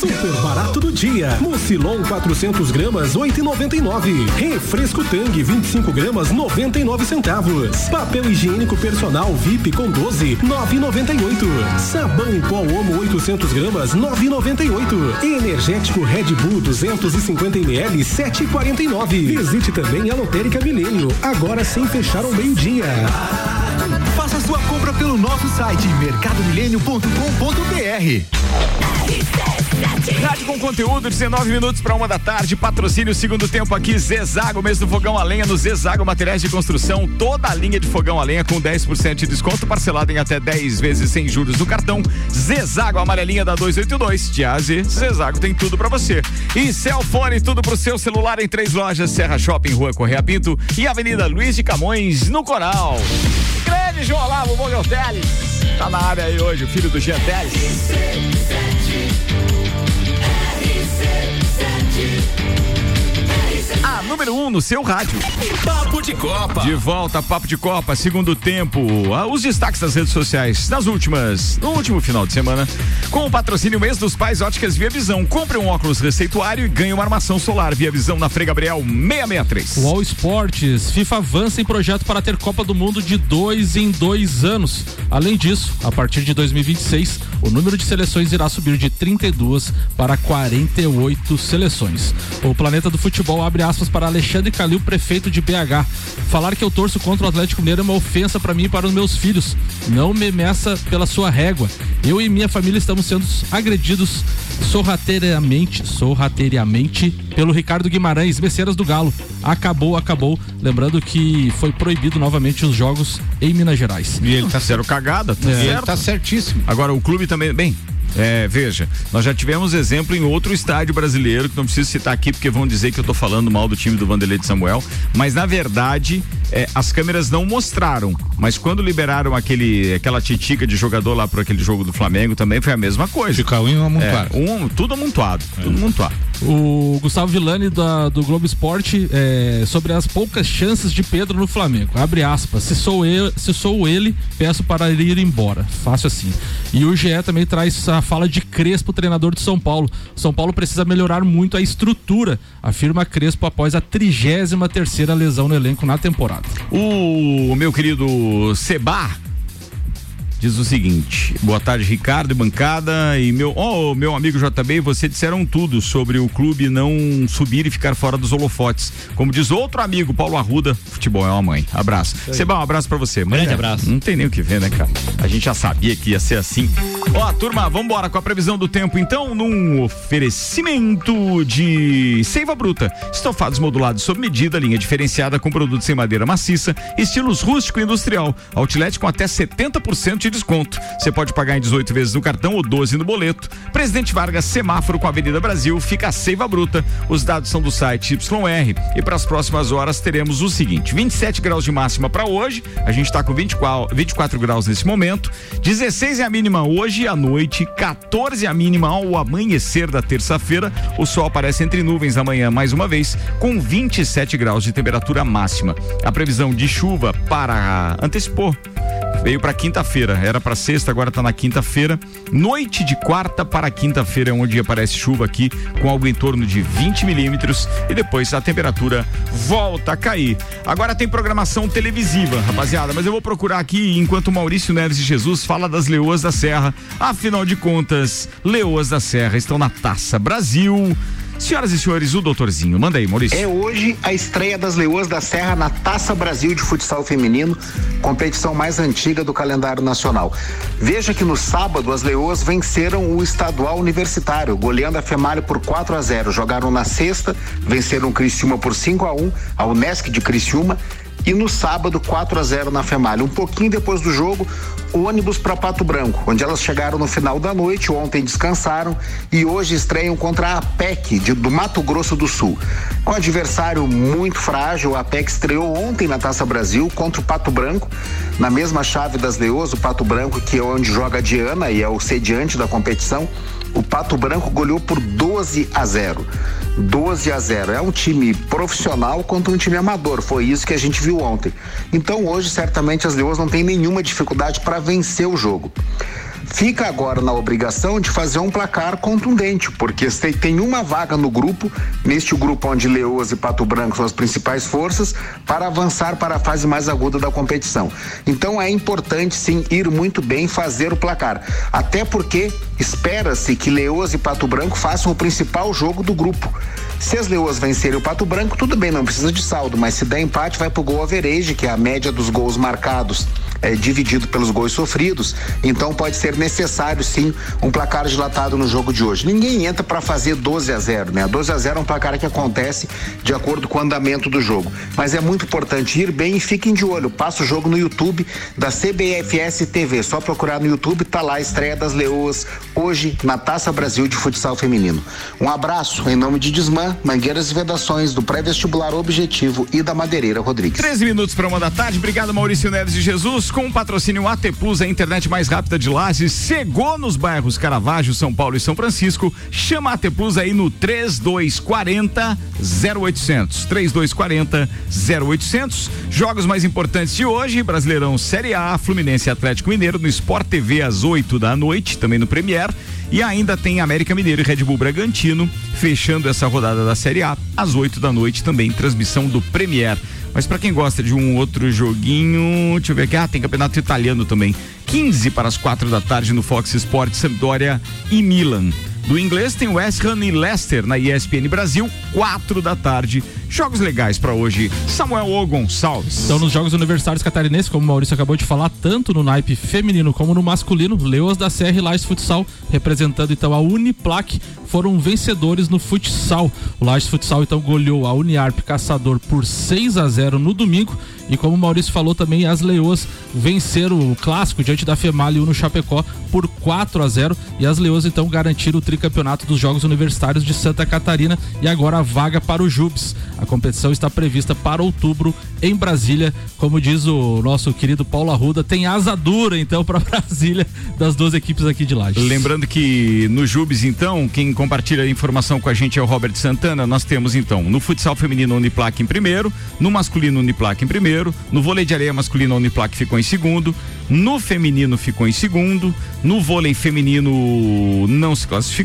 Super barato do dia. Mucilon 400 gramas 8,99. Refresco Tang 25 gramas 99 centavos. Papel higiênico personal VIP com 12 9,98. Sabão em pó Omo 800 gramas 9,98. Energético Red Bull 250 ml 7,49. Visite também a Lotérica Milênio agora sem fechar ao meio dia. Faça sua compra pelo nosso site mercadomilênio.com.br. Rádio com conteúdo, 19 minutos para uma da tarde. Patrocínio segundo tempo aqui, Zezago, mês do fogão a lenha no Zezago Materiais de Construção. Toda a linha de fogão a lenha com 10% de desconto, parcelado em até 10 vezes sem juros no cartão. Zezago, amarelinha da 282. De A a Z, Zezago tem tudo para você. E Celfone, tudo pro seu celular em três lojas: Serra Shopping, Rua Correia Pinto e Avenida Luiz de Camões, no Coral. Grande João Olavo Mogel Teles. Tá na área aí hoje, o filho do Jean Teles. You. A número 1 um no seu rádio. Papo de Copa. De volta, Papo de Copa, segundo tempo. Ah, os destaques das redes sociais nas últimas, no último final de semana. Com o patrocínio mês dos pais óticas Via Visão. Compre um óculos receituário e ganhe uma armação solar Via Visão na Frei Gabriel 663. O All Esportes, FIFA avança em projeto para ter Copa do Mundo de dois em dois anos. Além disso, a partir de 2026, o número de seleções irá subir de 32 para 48 seleções. O Planeta do Futebol abre aspas para Alexandre Calil, prefeito de BH. Falar que eu torço contra o Atlético Mineiro é uma ofensa para mim e para os meus filhos. Não me meça pela sua régua. Eu e minha família estamos sendo agredidos sorrateiramente, sorrateiramente pelo Ricardo Guimarães, Messeiras do Galo. Acabou, acabou. Lembrando que foi proibido novamente os jogos em Minas Gerais. E ele tá zero cagada, tá É. certo. Ele tá certíssimo. Agora, o clube também, bem. É, veja, nós já tivemos exemplo em outro estádio brasileiro, que não preciso citar aqui porque vão dizer que eu tô falando mal do time do Vanderlei de Samuel, mas na verdade, é, as câmeras não mostraram, mas quando liberaram aquele, aquela titica de jogador lá para aquele jogo do Flamengo também foi a mesma coisa. Fica um amontoado. É, um, tudo amontoado, tudo amontoado. O Gustavo Villani da- do Globo Esporte é, sobre as poucas chances de Pedro no Flamengo. Abre aspas. Se sou eu, se sou ele, peço para ele ir embora. Fácil assim. E o GE também traz a fala de Crespo, treinador de São Paulo. São Paulo precisa melhorar muito a estrutura, afirma Crespo após a 33 terceira lesão no elenco na temporada. O meu querido Seba diz o seguinte: boa tarde, Ricardo e bancada. E meu, oh, meu amigo JB, você disseram tudo sobre o clube não subir e ficar fora dos holofotes. Como diz outro amigo, Paulo Arruda, futebol é uma mãe. Abraço. Seba, um abraço pra você. Mãe, Grande é, abraço. Não tem nem o que ver, né, cara? A gente já sabia que ia ser assim. Ó, turma, vambora com a previsão do tempo, então, num oferecimento de Seiva Bruta. Estofados modulados sob medida, linha diferenciada com produtos em madeira maciça, estilos rústico e industrial. Outlet com até 70% de desconto. Você pode pagar em 18 vezes no cartão ou 12 no boleto. Presidente Vargas, semáforo com a Avenida Brasil, fica a Seiva Bruta. Os dados são do site YR. E para as próximas horas teremos o seguinte: 27 graus de máxima para hoje. A gente está com 24, 24 graus nesse momento. 16 é a mínima hoje à noite, 14 é a mínima ao amanhecer da terça-feira. O sol aparece entre nuvens amanhã mais uma vez, com 27 graus de temperatura máxima. A previsão de chuva para antecipou. Veio para quinta-feira, era para sexta, agora tá na quinta-feira. Noite de quarta para quinta-feira é onde aparece chuva aqui, com algo em torno de 20 milímetros. E depois a temperatura volta a cair. Agora tem programação televisiva, rapaziada, mas eu vou procurar aqui enquanto Maurício Neves de Jesus fala das Leoas da Serra. Afinal de contas, Leoas da Serra estão na Taça Brasil. Senhoras e senhores, o doutorzinho, manda aí, Maurício. É hoje a estreia das Leoas da Serra na Taça Brasil de Futsal Feminino, competição mais antiga do calendário nacional. Veja que no sábado as Leoas venceram o estadual universitário, goleando a Femalho por 4 a 0. Jogaram na sexta, venceram o Criciúma por 5 a 1, a Unesc de Criciúma. E no sábado, 4 a 0 na Femalha. Um pouquinho depois do jogo, ônibus para Pato Branco, onde elas chegaram no final da noite, ontem descansaram e hoje estreiam contra a PEC de- do Mato Grosso do Sul. Com adversário muito frágil, a PEC estreou ontem na Taça Brasil contra o Pato Branco, na mesma chave das Leoas, o Pato Branco, que é onde joga a Diana e é o sediante da competição. O Pato Branco goleou por 12 a 0. 12 a 0. É um time profissional contra um time amador. Foi isso que a gente viu ontem. Então hoje certamente as Leoas não têm nenhuma dificuldade para vencer o jogo. Fica agora na obrigação de fazer um placar contundente, porque tem uma vaga no grupo, neste grupo onde Leoas e Pato Branco são as principais forças, para avançar para a fase mais aguda da competição. Então é importante sim ir muito bem fazer o placar. Até porque espera-se que Leoas e Pato Branco façam o principal jogo do grupo. Se as Leoas vencerem o Pato Branco, tudo bem, não precisa de saldo, mas se der empate, vai pro gol average, que é a média dos gols marcados é, dividido pelos gols sofridos. Então pode ser necessário sim um placar dilatado no jogo de hoje. Ninguém entra para fazer 12 a 0, né? 12 a 0 é um placar que acontece de acordo com o andamento do jogo. Mas é muito importante ir bem e fiquem de olho. Passa o jogo no YouTube da CBFS TV. Só procurar no YouTube, tá lá a estreia das Leoas hoje na Taça Brasil de Futsal Feminino. Um abraço em nome de Desmã, Mangueiras e Vedações, do Pré-Vestibular Objetivo e da Madeireira Rodrigues. 13 minutos para uma da tarde. Obrigado, Maurício Neves de Jesus. Com o patrocínio AT Plus, a internet mais rápida de Lages, chegou nos bairros Caravaggio, São Paulo e São Francisco. Chama a AT Plus aí no 3240 0800. 3240 0800. Jogos mais importantes de hoje: Brasileirão Série A, Fluminense Atlético Mineiro no Sport TV às 8 da noite, também no Premier. E ainda tem América Mineiro e Red Bull Bragantino, fechando essa rodada da Série A às 8 da noite, também transmissão do Premier. Mas para quem gosta de um outro joguinho, deixa eu ver aqui, ah, tem campeonato italiano também. 15 para as 4 da tarde no Fox Sports, Sampdoria e Milan. Do inglês tem West Ham e Leicester na ESPN Brasil, 4 da tarde. Jogos legais para hoje. Samuel O Gonçalves. Então, nos Jogos Universitários Catarinenses, como o Maurício acabou de falar, tanto no naipe feminino como no masculino, Leoas da Serra e Lages Futsal, representando então a Uniplac, foram vencedores no futsal. O Lages Futsal então goleou a Uniarp Caçador por 6 a 0 no domingo. E como o Maurício falou também, as Leoas venceram o clássico diante da Femalho no Chapecó por 4 a 0 e as Leoas então garantiram o tricampeonato dos Jogos Universitários de Santa Catarina e agora a vaga para o Jubes. A competição está prevista para outubro em Brasília. Como diz o nosso querido Paulo Arruda, tem asa dura então (laughs) para Brasília das duas equipes aqui de Lages. Lembrando que no Jubes, então, quem compartilha a informação com a gente é o Robert Santana. Nós temos, então, no futsal feminino Uniplac em primeiro, no masculino Uniplac em primeiro, no vôlei de areia masculino Uniplac ficou em segundo, no feminino ficou em segundo, no vôlei feminino não se classificou,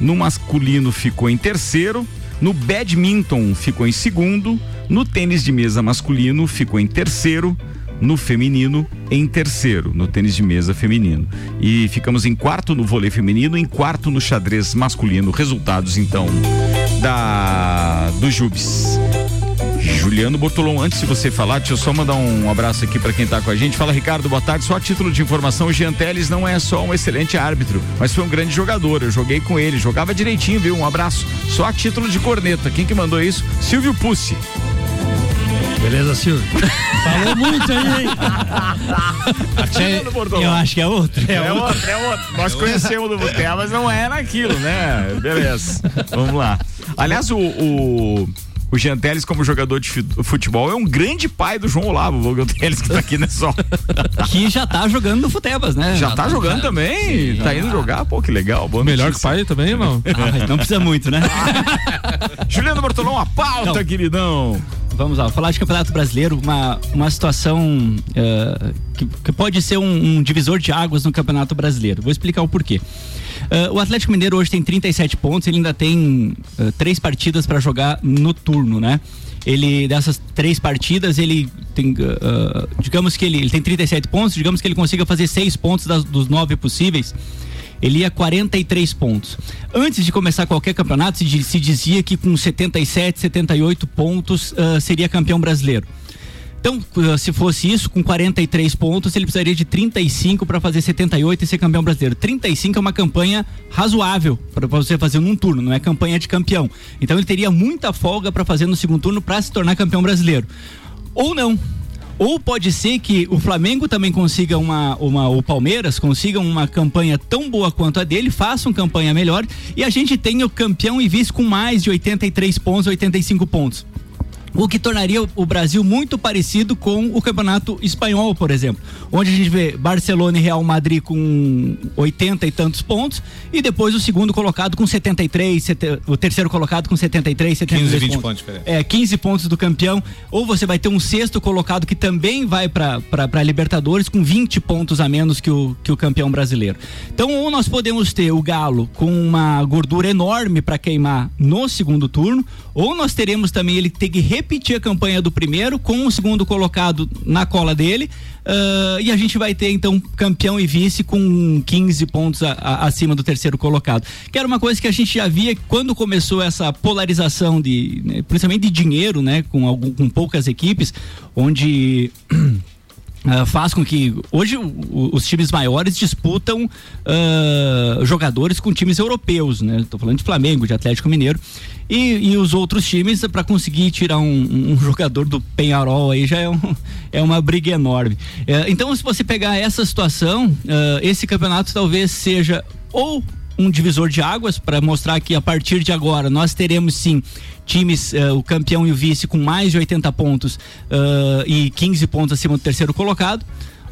no masculino ficou em terceiro, no badminton ficou em segundo, no tênis de mesa masculino ficou em terceiro, no feminino, em terceiro no tênis de mesa feminino. E ficamos em quarto no vôlei feminino, em quarto no xadrez masculino. Resultados então da do Jubes. Juliano Bortolom, antes de você falar, deixa eu só mandar um abraço aqui para quem tá com a gente. Fala, Ricardo, boa tarde. Só a título de informação, o Jean Teles não é só um excelente árbitro, mas foi um grande jogador. Eu joguei com ele, jogava direitinho, viu? Um abraço. Só a título de corneta. Quem que mandou isso? Silvio Pussi. Beleza, Silvio? Falou muito aí, hein? (laughs) Eu acho que é outro. É, outro, é outro. Nós conhecemos do Botel, mas não é naquilo, né? Beleza. Vamos lá. Aliás, o. o... O Jean Teles, como jogador de fu- futebol, é um grande pai do João Olavo, o Jean Teles que tá aqui nessa só. (laughs) Que já tá jogando no Futebas, né? Já tá jogando também? Tá indo jogar? Pô, que legal. Boa Melhor que o notícia. pai também, não? (laughs) Ah, não precisa muito, né? (laughs) Juliano Bortolão, a pauta, Não. queridão. Vamos lá, falar de Campeonato Brasileiro, uma, uma situação eh, que, que pode ser um, um divisor de águas no Campeonato Brasileiro. Vou explicar o porquê. Eh, o Atlético Mineiro hoje tem 37 pontos, ele ainda tem eh, três partidas para jogar no turno, né? Ele, dessas três partidas, ele tem, eh, digamos que ele, ele tem 37 pontos, digamos que ele consiga fazer seis pontos das- dos nove possíveis ele ia 43 pontos. Antes de começar qualquer campeonato, se, se dizia que com 77, 78 pontos ah, seria campeão brasileiro. Então, se fosse isso, com 43 pontos, ele precisaria de 35 para fazer 78 e ser campeão brasileiro. 35 é uma campanha razoável para você fazer num turno, não é campanha de campeão. Então, ele teria muita folga para fazer no segundo turno para se tornar campeão brasileiro. Ou não. Ou pode ser que o Flamengo também consiga uma, uma o Palmeiras consiga uma campanha tão boa quanto a dele, faça uma campanha melhor e a gente tenha o campeão e vice com mais de 83 pontos, 85 pontos. O que tornaria o- Brasil muito parecido com o campeonato espanhol, por exemplo, onde a gente vê Barcelona e Real Madrid com 80 e tantos pontos e depois o segundo colocado com 73, sete- o terceiro colocado com 73, 73 15, 20 pontos. pontos. É, 15 pontos do campeão, ou você vai ter um sexto colocado que também vai para Libertadores com 20 pontos a menos que o, que o campeão brasileiro. Então, ou nós podemos ter o Galo com uma gordura enorme para queimar no segundo turno, ou nós teremos também ele ter que repetir a campanha do primeiro com o segundo colocado na cola dele. ah, e a gente vai ter então campeão e vice com 15 pontos a- a- acima do terceiro colocado. Que era uma coisa que a gente já via quando começou essa polarização de, né, principalmente de dinheiro, né, com, algum, com poucas equipes, onde ah, faz com que hoje o- os times maiores disputam ah, jogadores com times europeus, né? Estou falando de Flamengo, de Atlético Mineiro e, e os outros times para conseguir tirar um, um jogador do Penharol aí já é, um- (laughs) é uma briga enorme. Eh, então, se você pegar essa situação, ah, esse campeonato talvez seja ou um divisor de águas para mostrar que a partir de agora nós teremos sim times, eh, o campeão e o vice com mais de 80 pontos ah, e 15 pontos acima do terceiro colocado.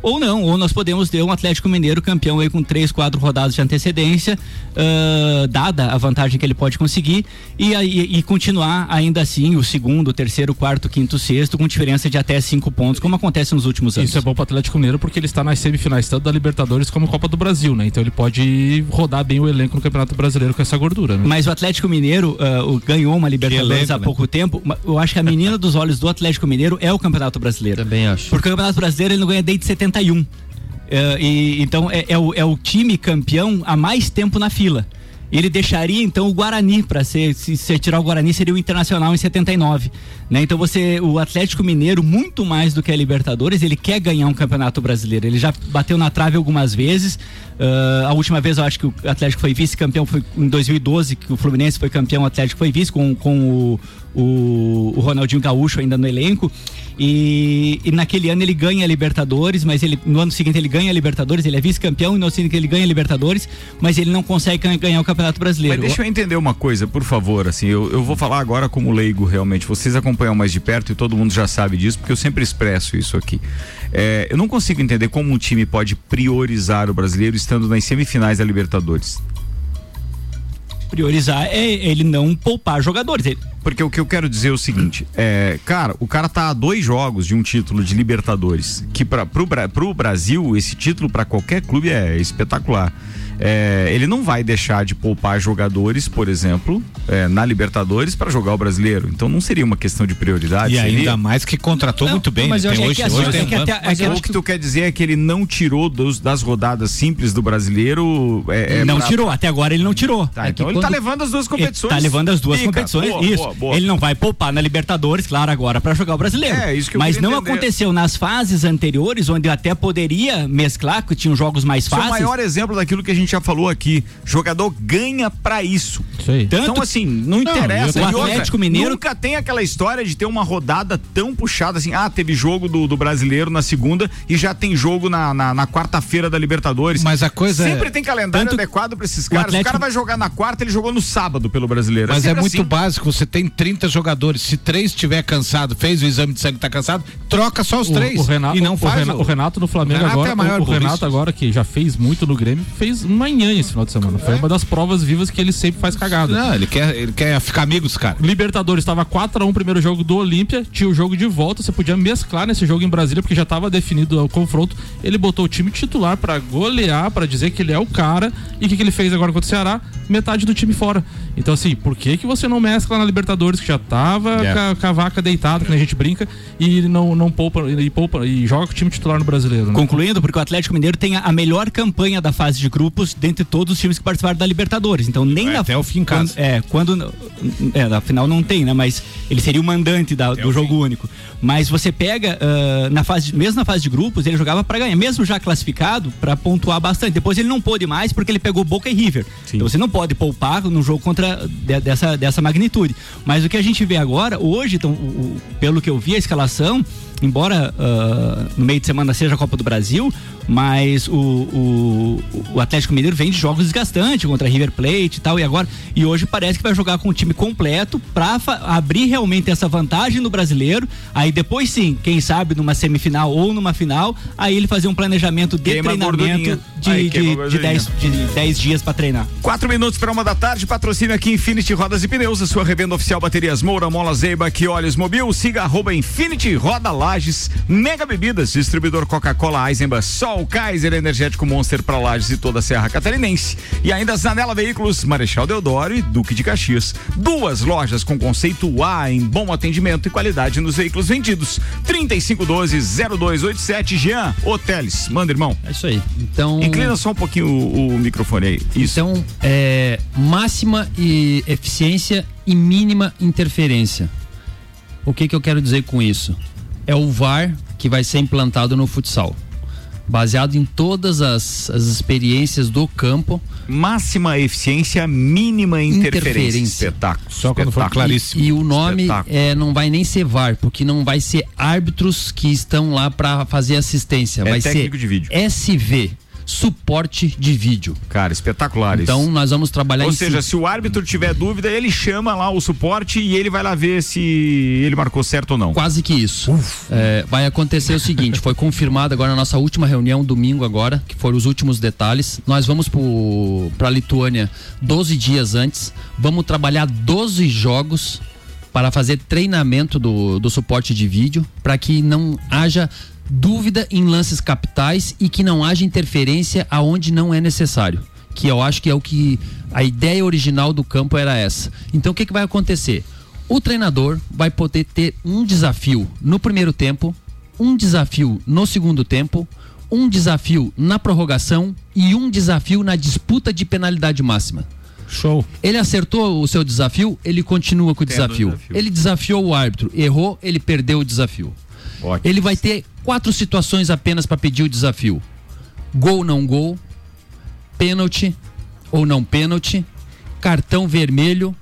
Ou não, ou nós podemos ter um Atlético Mineiro campeão aí com três, quatro rodadas de antecedência, ah, dada a vantagem que ele pode conseguir, e, aí- e continuar ainda assim o segundo, o terceiro, quarto, quinto, sexto, com diferença de até cinco pontos, como acontece nos últimos anos. Isso é bom pro Atlético Mineiro porque ele está nas semifinais tanto da Libertadores como Copa do Brasil, né? Então ele pode rodar bem o elenco no Campeonato Brasileiro com essa gordura, né? Mas o Atlético Mineiro o- ganhou uma Libertadores elenco, há né? pouco tempo. Eu acho que a menina dos olhos do Atlético Mineiro é o Campeonato Brasileiro. Também acho. Porque o Campeonato Brasileiro ele não ganha desde 71. Eh, e, então é, é o, é o time campeão há mais tempo na fila. Ele deixaria então o Guarani para ser se, se tirar o Guarani seria o Internacional em 79, né? Então você o Atlético Mineiro muito mais do que a Libertadores, ele quer ganhar um Campeonato Brasileiro. Ele já bateu na trave algumas vezes. Ah, a última vez eu acho que o Atlético foi vice-campeão foi em 2012, que o Fluminense foi campeão, o Atlético foi vice com, com o, o, o Ronaldinho Gaúcho ainda no elenco. E, e naquele ano ele ganha a Libertadores, mas ele no ano seguinte ele ganha a Libertadores, ele é vice-campeão, e no ano seguinte ele ganha a Libertadores, mas ele não consegue gan- ganhar o Campeonato Brasileiro. Mas deixa eu entender uma coisa, por favor, assim, eu, eu vou falar agora como leigo realmente, vocês acompanham mais de perto e todo mundo já sabe disso, porque eu sempre expresso isso aqui. É, eu não consigo entender como um time pode priorizar o brasileiro estando nas semifinais da Libertadores. Priorizar é ele não poupar jogadores. Ele- Porque o que eu quero dizer é o seguinte, é, cara, o cara tá a dois jogos de um título de Libertadores, que para pro, pro Brasil esse título para qualquer clube é espetacular. É, ele não vai deixar de poupar jogadores, por exemplo, é, na Libertadores para jogar o brasileiro. Então não seria uma questão de prioridade. E seria... ainda mais que contratou Não, muito bem. Mas né? eu Tem acho que hoje, hoje tem é que até- mas acho que tu quer dizer é que ele não tirou dos- das rodadas simples do brasileiro. é- é não pra- tirou, até agora ele não tirou. Tá, então ele tá levando as duas competições. Ele tá levando as duas Fica. competições, Boa, isso. boa, boa. Ele não vai poupar na Libertadores, claro, agora pra jogar o brasileiro. É, isso que eu Mas não entender. aconteceu nas fases anteriores, onde até poderia mesclar, que tinham jogos mais Isso é o fáceis. maior exemplo daquilo que a gente já falou aqui. Jogador ganha pra isso. Tanto- Então, assim, não Não, interessa. o outra, Atlético Mineiro- Nunca tem aquela história de ter uma rodada tão puxada assim. Ah, teve jogo do, do brasileiro na segunda e já tem jogo na, na, na quarta-feira da Libertadores. Mas a coisa Sempre é- tem calendário Tanto- adequado pra esses o caras. O, Atlético- cara vai jogar na quarta, ele jogou no sábado pelo brasileiro. Mas é sempre muito assim. básico, você tem 30 jogadores, se três estiver cansado, fez o exame de sangue e tá cansado, troca só os O- três. O, Renato, e não o, faz Renato, o Renato no Flamengo Renato agora, é maior o, o Renato burrice. agora que já fez muito no Grêmio, fez manhã esse final de semana. Foi uma das provas vivas que ele sempre faz cagada. Não, ele quer, ele quer ficar amigo dos caras. Libertadores estava 4x1 o primeiro jogo do Olímpia, tinha o jogo de volta, você podia mesclar nesse jogo em Brasília, porque já estava definido o confronto. Ele botou o time titular pra golear, pra dizer que ele é o cara. E o que, que ele fez agora contra o Ceará? Metade do time fora. Então, assim, por que, que você não mescla na Libertadores, que já tava Yeah. com, a, com a vaca deitada, que a gente brinca, e não, não poupa, e poupa e joga com o time titular no brasileiro? né? Concluindo, porque o Atlético Mineiro tem a, a melhor campanha da fase de grupos dentre todos os times que participaram da Libertadores. Então nem na até o fim em casa. Quando, é, quando é, na final não tem, né, mas ele seria o mandante da- do jogo único. Mas você pega ah, na fase, mesmo na fase de grupos, ele jogava para ganhar, mesmo já classificado, para pontuar bastante. Depois ele não pôde mais porque ele pegou Boca e River. Então você não pode poupar no jogo contra de- dessa dessa magnitude. Mas o que a gente vê agora, hoje, então, o- o- pelo que eu vi a escalação, embora ah, no meio de semana seja a Copa do Brasil, mas o, o, o Atlético Mineiro vem de jogos desgastantes contra River Plate e tal, e agora, e hoje parece que vai jogar com o time completo pra fa- abrir realmente essa vantagem no brasileiro, aí depois sim, quem sabe numa semifinal ou numa final, aí ele fazer um planejamento de Queima treinamento de, Aí, de, de, gordurinha. 10, de 10 dias pra treinar. Quatro minutos para uma da tarde, patrocínio aqui Infinity Rodas e Pneus, a sua revenda oficial baterias Moura, Mola Zeiba, que olhos mobil, siga arroba Infinity Roda Lages, Mega Bebidas, distribuidor Coca-Cola, Eisenbahn, Sol, Kaiser, Energético Monster para Lages e toda a Serra Catarinense. E ainda Zanela Veículos, Marechal Deodoro e Duque de Caxias. Duas lojas com conceito A em bom atendimento e qualidade nos veículos vendidos. 3512-0287, Jean Hoteles. Manda, irmão. É isso aí. Então. Inclina só um pouquinho o, o microfone aí. Isso. Então, é, máxima e eficiência e mínima interferência. O que, que eu quero dizer com isso? É o VAR que vai ser implantado no futsal. Baseado em todas as, as experiências do campo. Máxima eficiência, mínima interferência. Espetáculo. Só quando for E, e o nome Espetáculo. é, não vai nem ser VAR, porque não vai ser árbitros que estão lá para fazer assistência. É vai técnico ser de vídeo. SV, suporte de vídeo. Cara, espetacular isso. Então nós vamos trabalhar Ou seja, si- se o árbitro tiver dúvida, ele chama lá o suporte e ele vai lá ver se ele marcou certo ou não. Quase que isso. É, vai acontecer o seguinte, foi confirmado agora na nossa última reunião, domingo agora, que foram os últimos detalhes. Nós vamos para a Lituânia 12 dias antes, vamos trabalhar 12 jogos para fazer treinamento do, do suporte de vídeo, para que não haja dúvida em lances capitais e que não haja interferência aonde não é necessário. Que eu acho que é o que a ideia original do campo era essa. Então o que, que vai acontecer? O treinador vai poder ter um desafio no primeiro tempo, um desafio no segundo tempo, um desafio na prorrogação e um desafio na disputa de penalidade máxima. Show. Ele acertou o seu desafio, ele continua com o desafio. desafio. Ele desafiou o árbitro, errou, ele perdeu o desafio. Ele vai ter quatro situações apenas para pedir o desafio: gol, não gol, pênalti ou não pênalti, cartão vermelho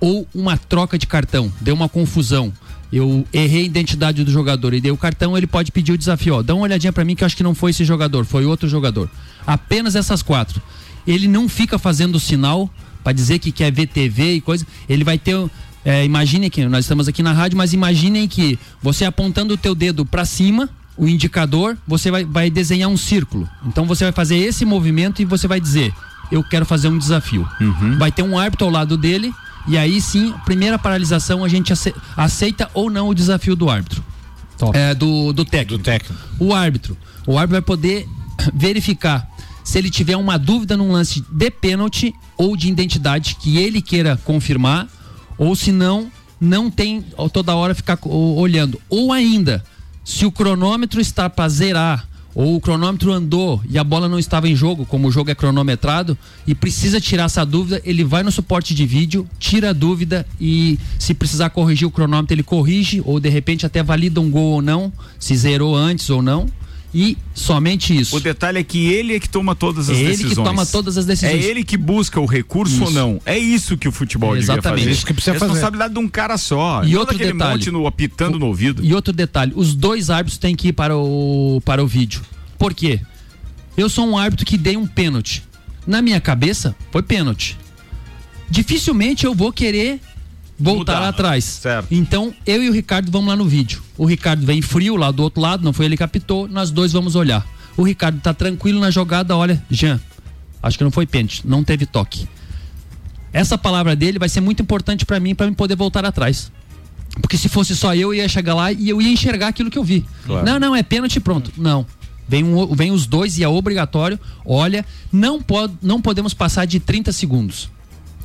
ou uma troca de cartão. Deu uma confusão. Eu errei a identidade do jogador e dei o cartão, ele pode pedir o desafio. Ó, dá uma olhadinha para mim que eu acho que não foi esse jogador, foi outro jogador. Apenas essas quatro. Ele não fica fazendo sinal para dizer que quer ver TV e coisa. Ele vai ter. É, imaginem que nós estamos aqui na rádio, mas imaginem que você apontando o teu dedo para cima, o indicador, você vai, vai desenhar um círculo. Então você vai fazer esse movimento e você vai dizer: Eu quero fazer um desafio. Vai ter um árbitro ao lado dele, e aí sim, primeira paralisação, a gente ace- aceita ou não o desafio do árbitro. É, do, do técnico. O árbitro. O árbitro vai poder (clears throat) verificar se ele tiver uma dúvida num lance de pênalti ou de identidade que ele queira confirmar, ou se não, não tem toda hora ficar olhando. Ou ainda, se o cronômetro está para zerar ou o cronômetro andou e a bola não estava em jogo, como o jogo é cronometrado, e precisa tirar essa dúvida, ele vai no suporte de vídeo, tira a dúvida e se precisar corrigir o cronômetro, ele corrige, ou de repente até valida um gol ou não, se zerou antes ou não. E somente isso. O detalhe é que ele é que toma todas as Ele que decisões. toma todas as decisões. É ele que busca o recurso ou Isso. não. É isso que o futebol devia Exatamente. fazer. Isso que precisa fazer. Responsabilidade de um cara só. E Todo outro detalhe. no, apitando no ouvido. E outro detalhe, os dois árbitros têm que ir para o, para o vídeo. Por quê? Eu sou um árbitro que dei um pênalti. Na minha cabeça, foi pênalti. Dificilmente eu vou querer voltar Mudar. atrás. Certo. Então, eu e o Ricardo vamos lá no vídeo. O Ricardo vem frio lá do outro lado, não foi ele que apitou, nós dois vamos olhar. O Ricardo tá tranquilo na jogada, olha, Jean, acho que não foi pênalti, não teve toque. Essa palavra dele vai ser muito importante para mim, para mim poder voltar atrás. Porque se fosse só eu, eu ia chegar lá e eu ia enxergar aquilo que eu vi. Claro. Não, não, é pênalti pronto. Não. Vem, um, vem os dois e é obrigatório. Olha, não, pode, não podemos passar de 30 segundos.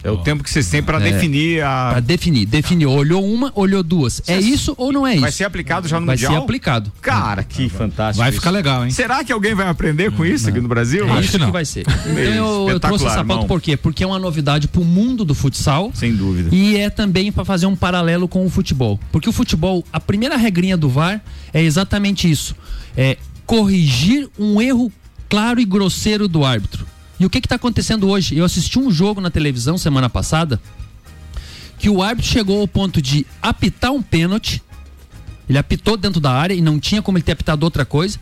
É o tempo que vocês têm pra É. definir a. Pra definir. Definiu. Olhou uma, olhou duas. É isso ou não é isso? Vai ser aplicado já no Vai Mundial? ser aplicado. Cara, que fantástico. Vai isso. ficar legal, hein? Será que alguém vai aprender com isso aqui no Brasil? É isso que vai ser. (laughs) Então eu, eu trouxe essa pauta por quê? Porque é uma novidade pro mundo do futsal. Sem dúvida. E é também para fazer um paralelo com o futebol. Porque o futebol, a primeira regrinha do VAR é exatamente isso: é corrigir um erro claro e grosseiro do árbitro. E o que está acontecendo hoje? Eu assisti um jogo na televisão semana passada que o árbitro chegou ao ponto de apitar um pênalti. Ele apitou dentro da área e não tinha como ele ter apitado outra coisa.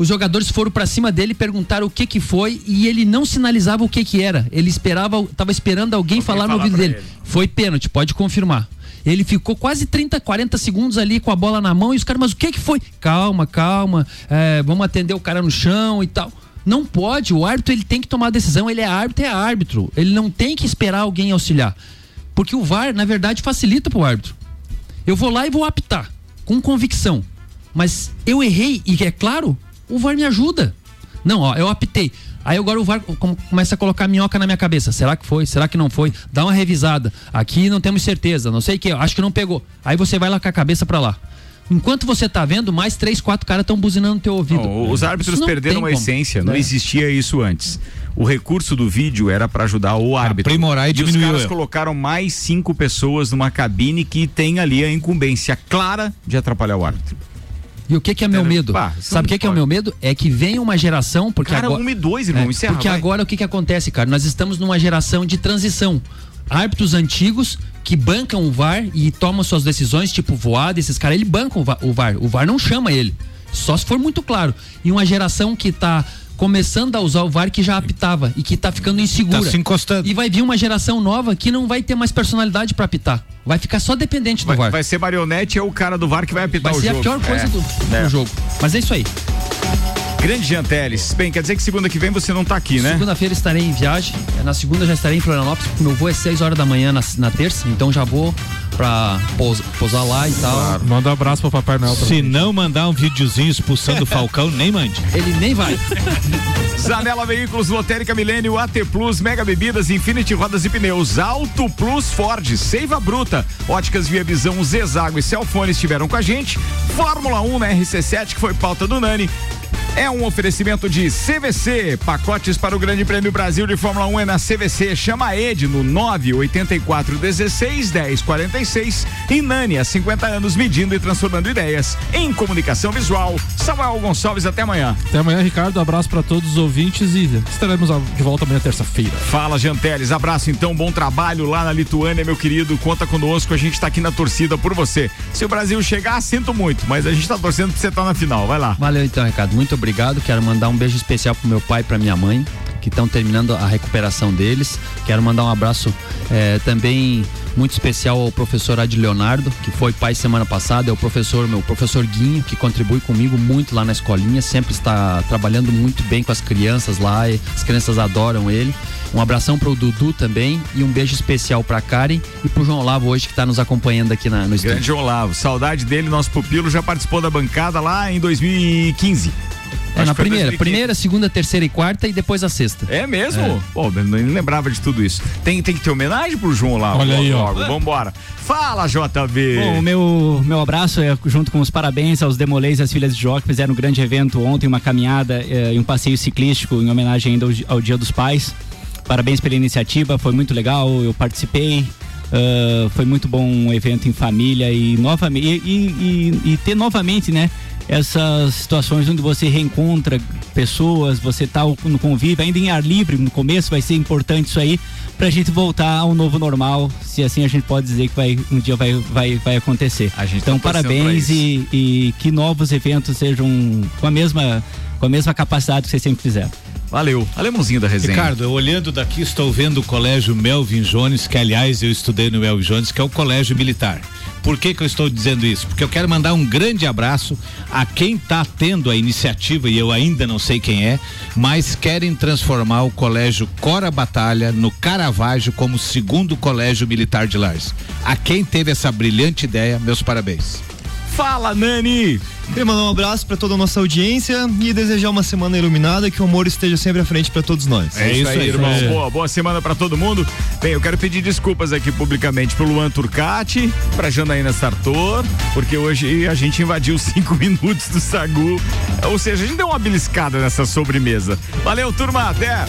Os jogadores foram pra cima dele, perguntaram o que que foi e ele não sinalizava o que que era. Ele esperava, tava esperando alguém, falar no falar ouvido pra dele. ele. Foi pênalti, pode confirmar. Ele ficou quase 30, 40 segundos ali com a bola na mão e os caras, mas o que que foi? Calma, calma, é, vamos atender o cara no chão e tal. Não pode, o árbitro ele tem que tomar a decisão, ele é árbitro, é árbitro. Ele não tem que esperar alguém auxiliar. Porque o VAR, na verdade, facilita pro árbitro. Eu vou lá e vou apitar, com convicção. Mas eu errei, e é claro, o VAR me ajuda. Não, ó, eu apitei. Aí agora o VAR com- começa a colocar minhoca na minha cabeça. Será que foi? Será que não foi? Dá uma revisada. Aqui não temos certeza, não sei o que, acho que não pegou. Aí você vai lá com a cabeça pra lá. Enquanto você tá vendo, mais três, quatro caras estão buzinando no teu ouvido. Não, os árbitros perderam a como. essência, não É. existia isso antes. O recurso do vídeo era pra ajudar o árbitro. Aprimorar e os diminuir o caras erro. colocaram mais cinco pessoas numa cabine que tem ali a incumbência clara de atrapalhar o árbitro. E o que que é meu medo? Bah, Sabe o não que que é o meu medo? É que venha uma geração, porque Cara, agora... um e dois, irmão, É, encerra, Porque vai. agora o que que acontece, cara? Nós estamos numa geração de transição. Árbitros antigos que bancam o VAR e tomam suas decisões, tipo voada, esses caras, ele banca o Va- o VAR. O VAR não chama ele. Só se for muito claro. E uma geração que tá começando a usar o VAR que já apitava e que tá ficando insegura. Tá se encostando. E vai vir uma geração nova que não vai ter mais personalidade pra apitar. Vai ficar só dependente do Vai, VAR. vai ser marionete é o cara do VAR que vai apitar Vai o ser jogo. a pior coisa É, do, é. do jogo. Mas é isso aí. Grande Janteles. Bem, quer dizer que segunda que vem você não tá aqui, né? Segunda-feira estarei em viagem. É, Na segunda já estarei em Florianópolis, porque meu voo é 6 horas da manhã na, na terça, então já vou pra pous- pousar lá e tal. Manda um abraço pro Papai Noel. Se não mandar um videozinho expulsando o Falcão, (laughs) nem mande. Ele nem vai. (laughs) Zanela Veículos, Lotérica Milênio, AT Plus, Mega Bebidas, Infinity Rodas e Pneus, Auto Plus Ford, Seiva Bruta, Óticas Via Visão, Zezago e Celfone estiveram com a gente. Fórmula 1 na RC7, que foi pauta do Nani. É um oferecimento de CVC. Pacotes para o Grande Prêmio Brasil de Fórmula 1 é na CVC. Chama a Ed no 984 16 10 46. E Nani, há 50 anos, medindo e transformando ideias em comunicação visual. Samuel Gonçalves, até amanhã. Até amanhã, Ricardo. Abraço pra todos os ouvintes e estaremos de volta amanhã, terça-feira. Fala, Janteles. Abraço então, bom trabalho lá na Lituânia, meu querido. Conta conosco, a gente tá aqui na torcida por você. Se o Brasil chegar, sinto muito, mas a gente tá torcendo pra você estar na final. Vai lá. Valeu então, Ricardo. Muito obrigado. Quero mandar um beijo especial pro meu pai e pra minha mãe, que estão terminando a recuperação deles. Quero mandar um abraço eh, também muito especial ao professor Ad Leonardo, que foi pai semana passada, é o professor, meu professor Guinho, que contribui comigo muito lá na escolinha, sempre está trabalhando muito bem com as crianças lá, as crianças adoram ele. Um abração pro Dudu também e um beijo especial pra Karen e pro João Olavo hoje que tá nos acompanhando aqui na, no estúdio. Grande Olavo. Saudade dele, nosso pupilo já participou da bancada lá em 2015. É, na primeira. 2015. Primeira, segunda, terceira e quarta e depois a sexta. É mesmo? É. Pô, eu nem lembrava de tudo isso. Tem, tem que ter homenagem pro João lá. Olha logo, aí, ó. logo. Vambora. Fala, JB. Bom, o meu, meu abraço é junto com os parabéns aos Demolês e às Filhas de Jó, que fizeram um grande evento ontem, uma caminhada eh, e um passeio ciclístico em homenagem ainda ao, ao Dia dos Pais. Parabéns pela iniciativa, foi muito legal, eu participei. ah, foi muito bom um evento em família e novamente e, e- e- e ter novamente, né? Essas situações onde você reencontra pessoas, você tá no convívio, ainda em ar livre, no começo vai ser importante isso aí, pra gente voltar ao novo normal, se assim a gente pode dizer que vai, um dia vai, vai, vai acontecer. então, tá parabéns e, e que novos eventos sejam com a mesma, com a mesma capacidade que vocês sempre fizeram. Valeu. Alemãozinho da resenha. Ricardo, olhando daqui estou vendo o colégio Melvin Jones, que aliás eu estudei no Melvin Jones, que é o colégio militar. Por que que eu estou dizendo isso? Porque eu quero mandar um grande abraço a quem está tendo a iniciativa, e eu ainda não sei quem é, mas querem transformar o colégio Cora Batalha no Caravaggio como segundo colégio militar de Lares. A quem teve essa brilhante ideia, meus parabéns. Fala, Nani! Queria mandar um abraço para toda a nossa audiência e desejar uma semana iluminada, que o amor esteja sempre à frente para todos nós. É isso aí, irmão. Boa, boa semana pra todo mundo. Bem, eu quero pedir desculpas aqui publicamente pro Luan Turcati, pra Janaína Sartor, porque hoje a gente invadiu cinco (laughs) minutos do Sagu. Ou seja, a gente deu uma beliscada nessa sobremesa. Valeu, turma. Até!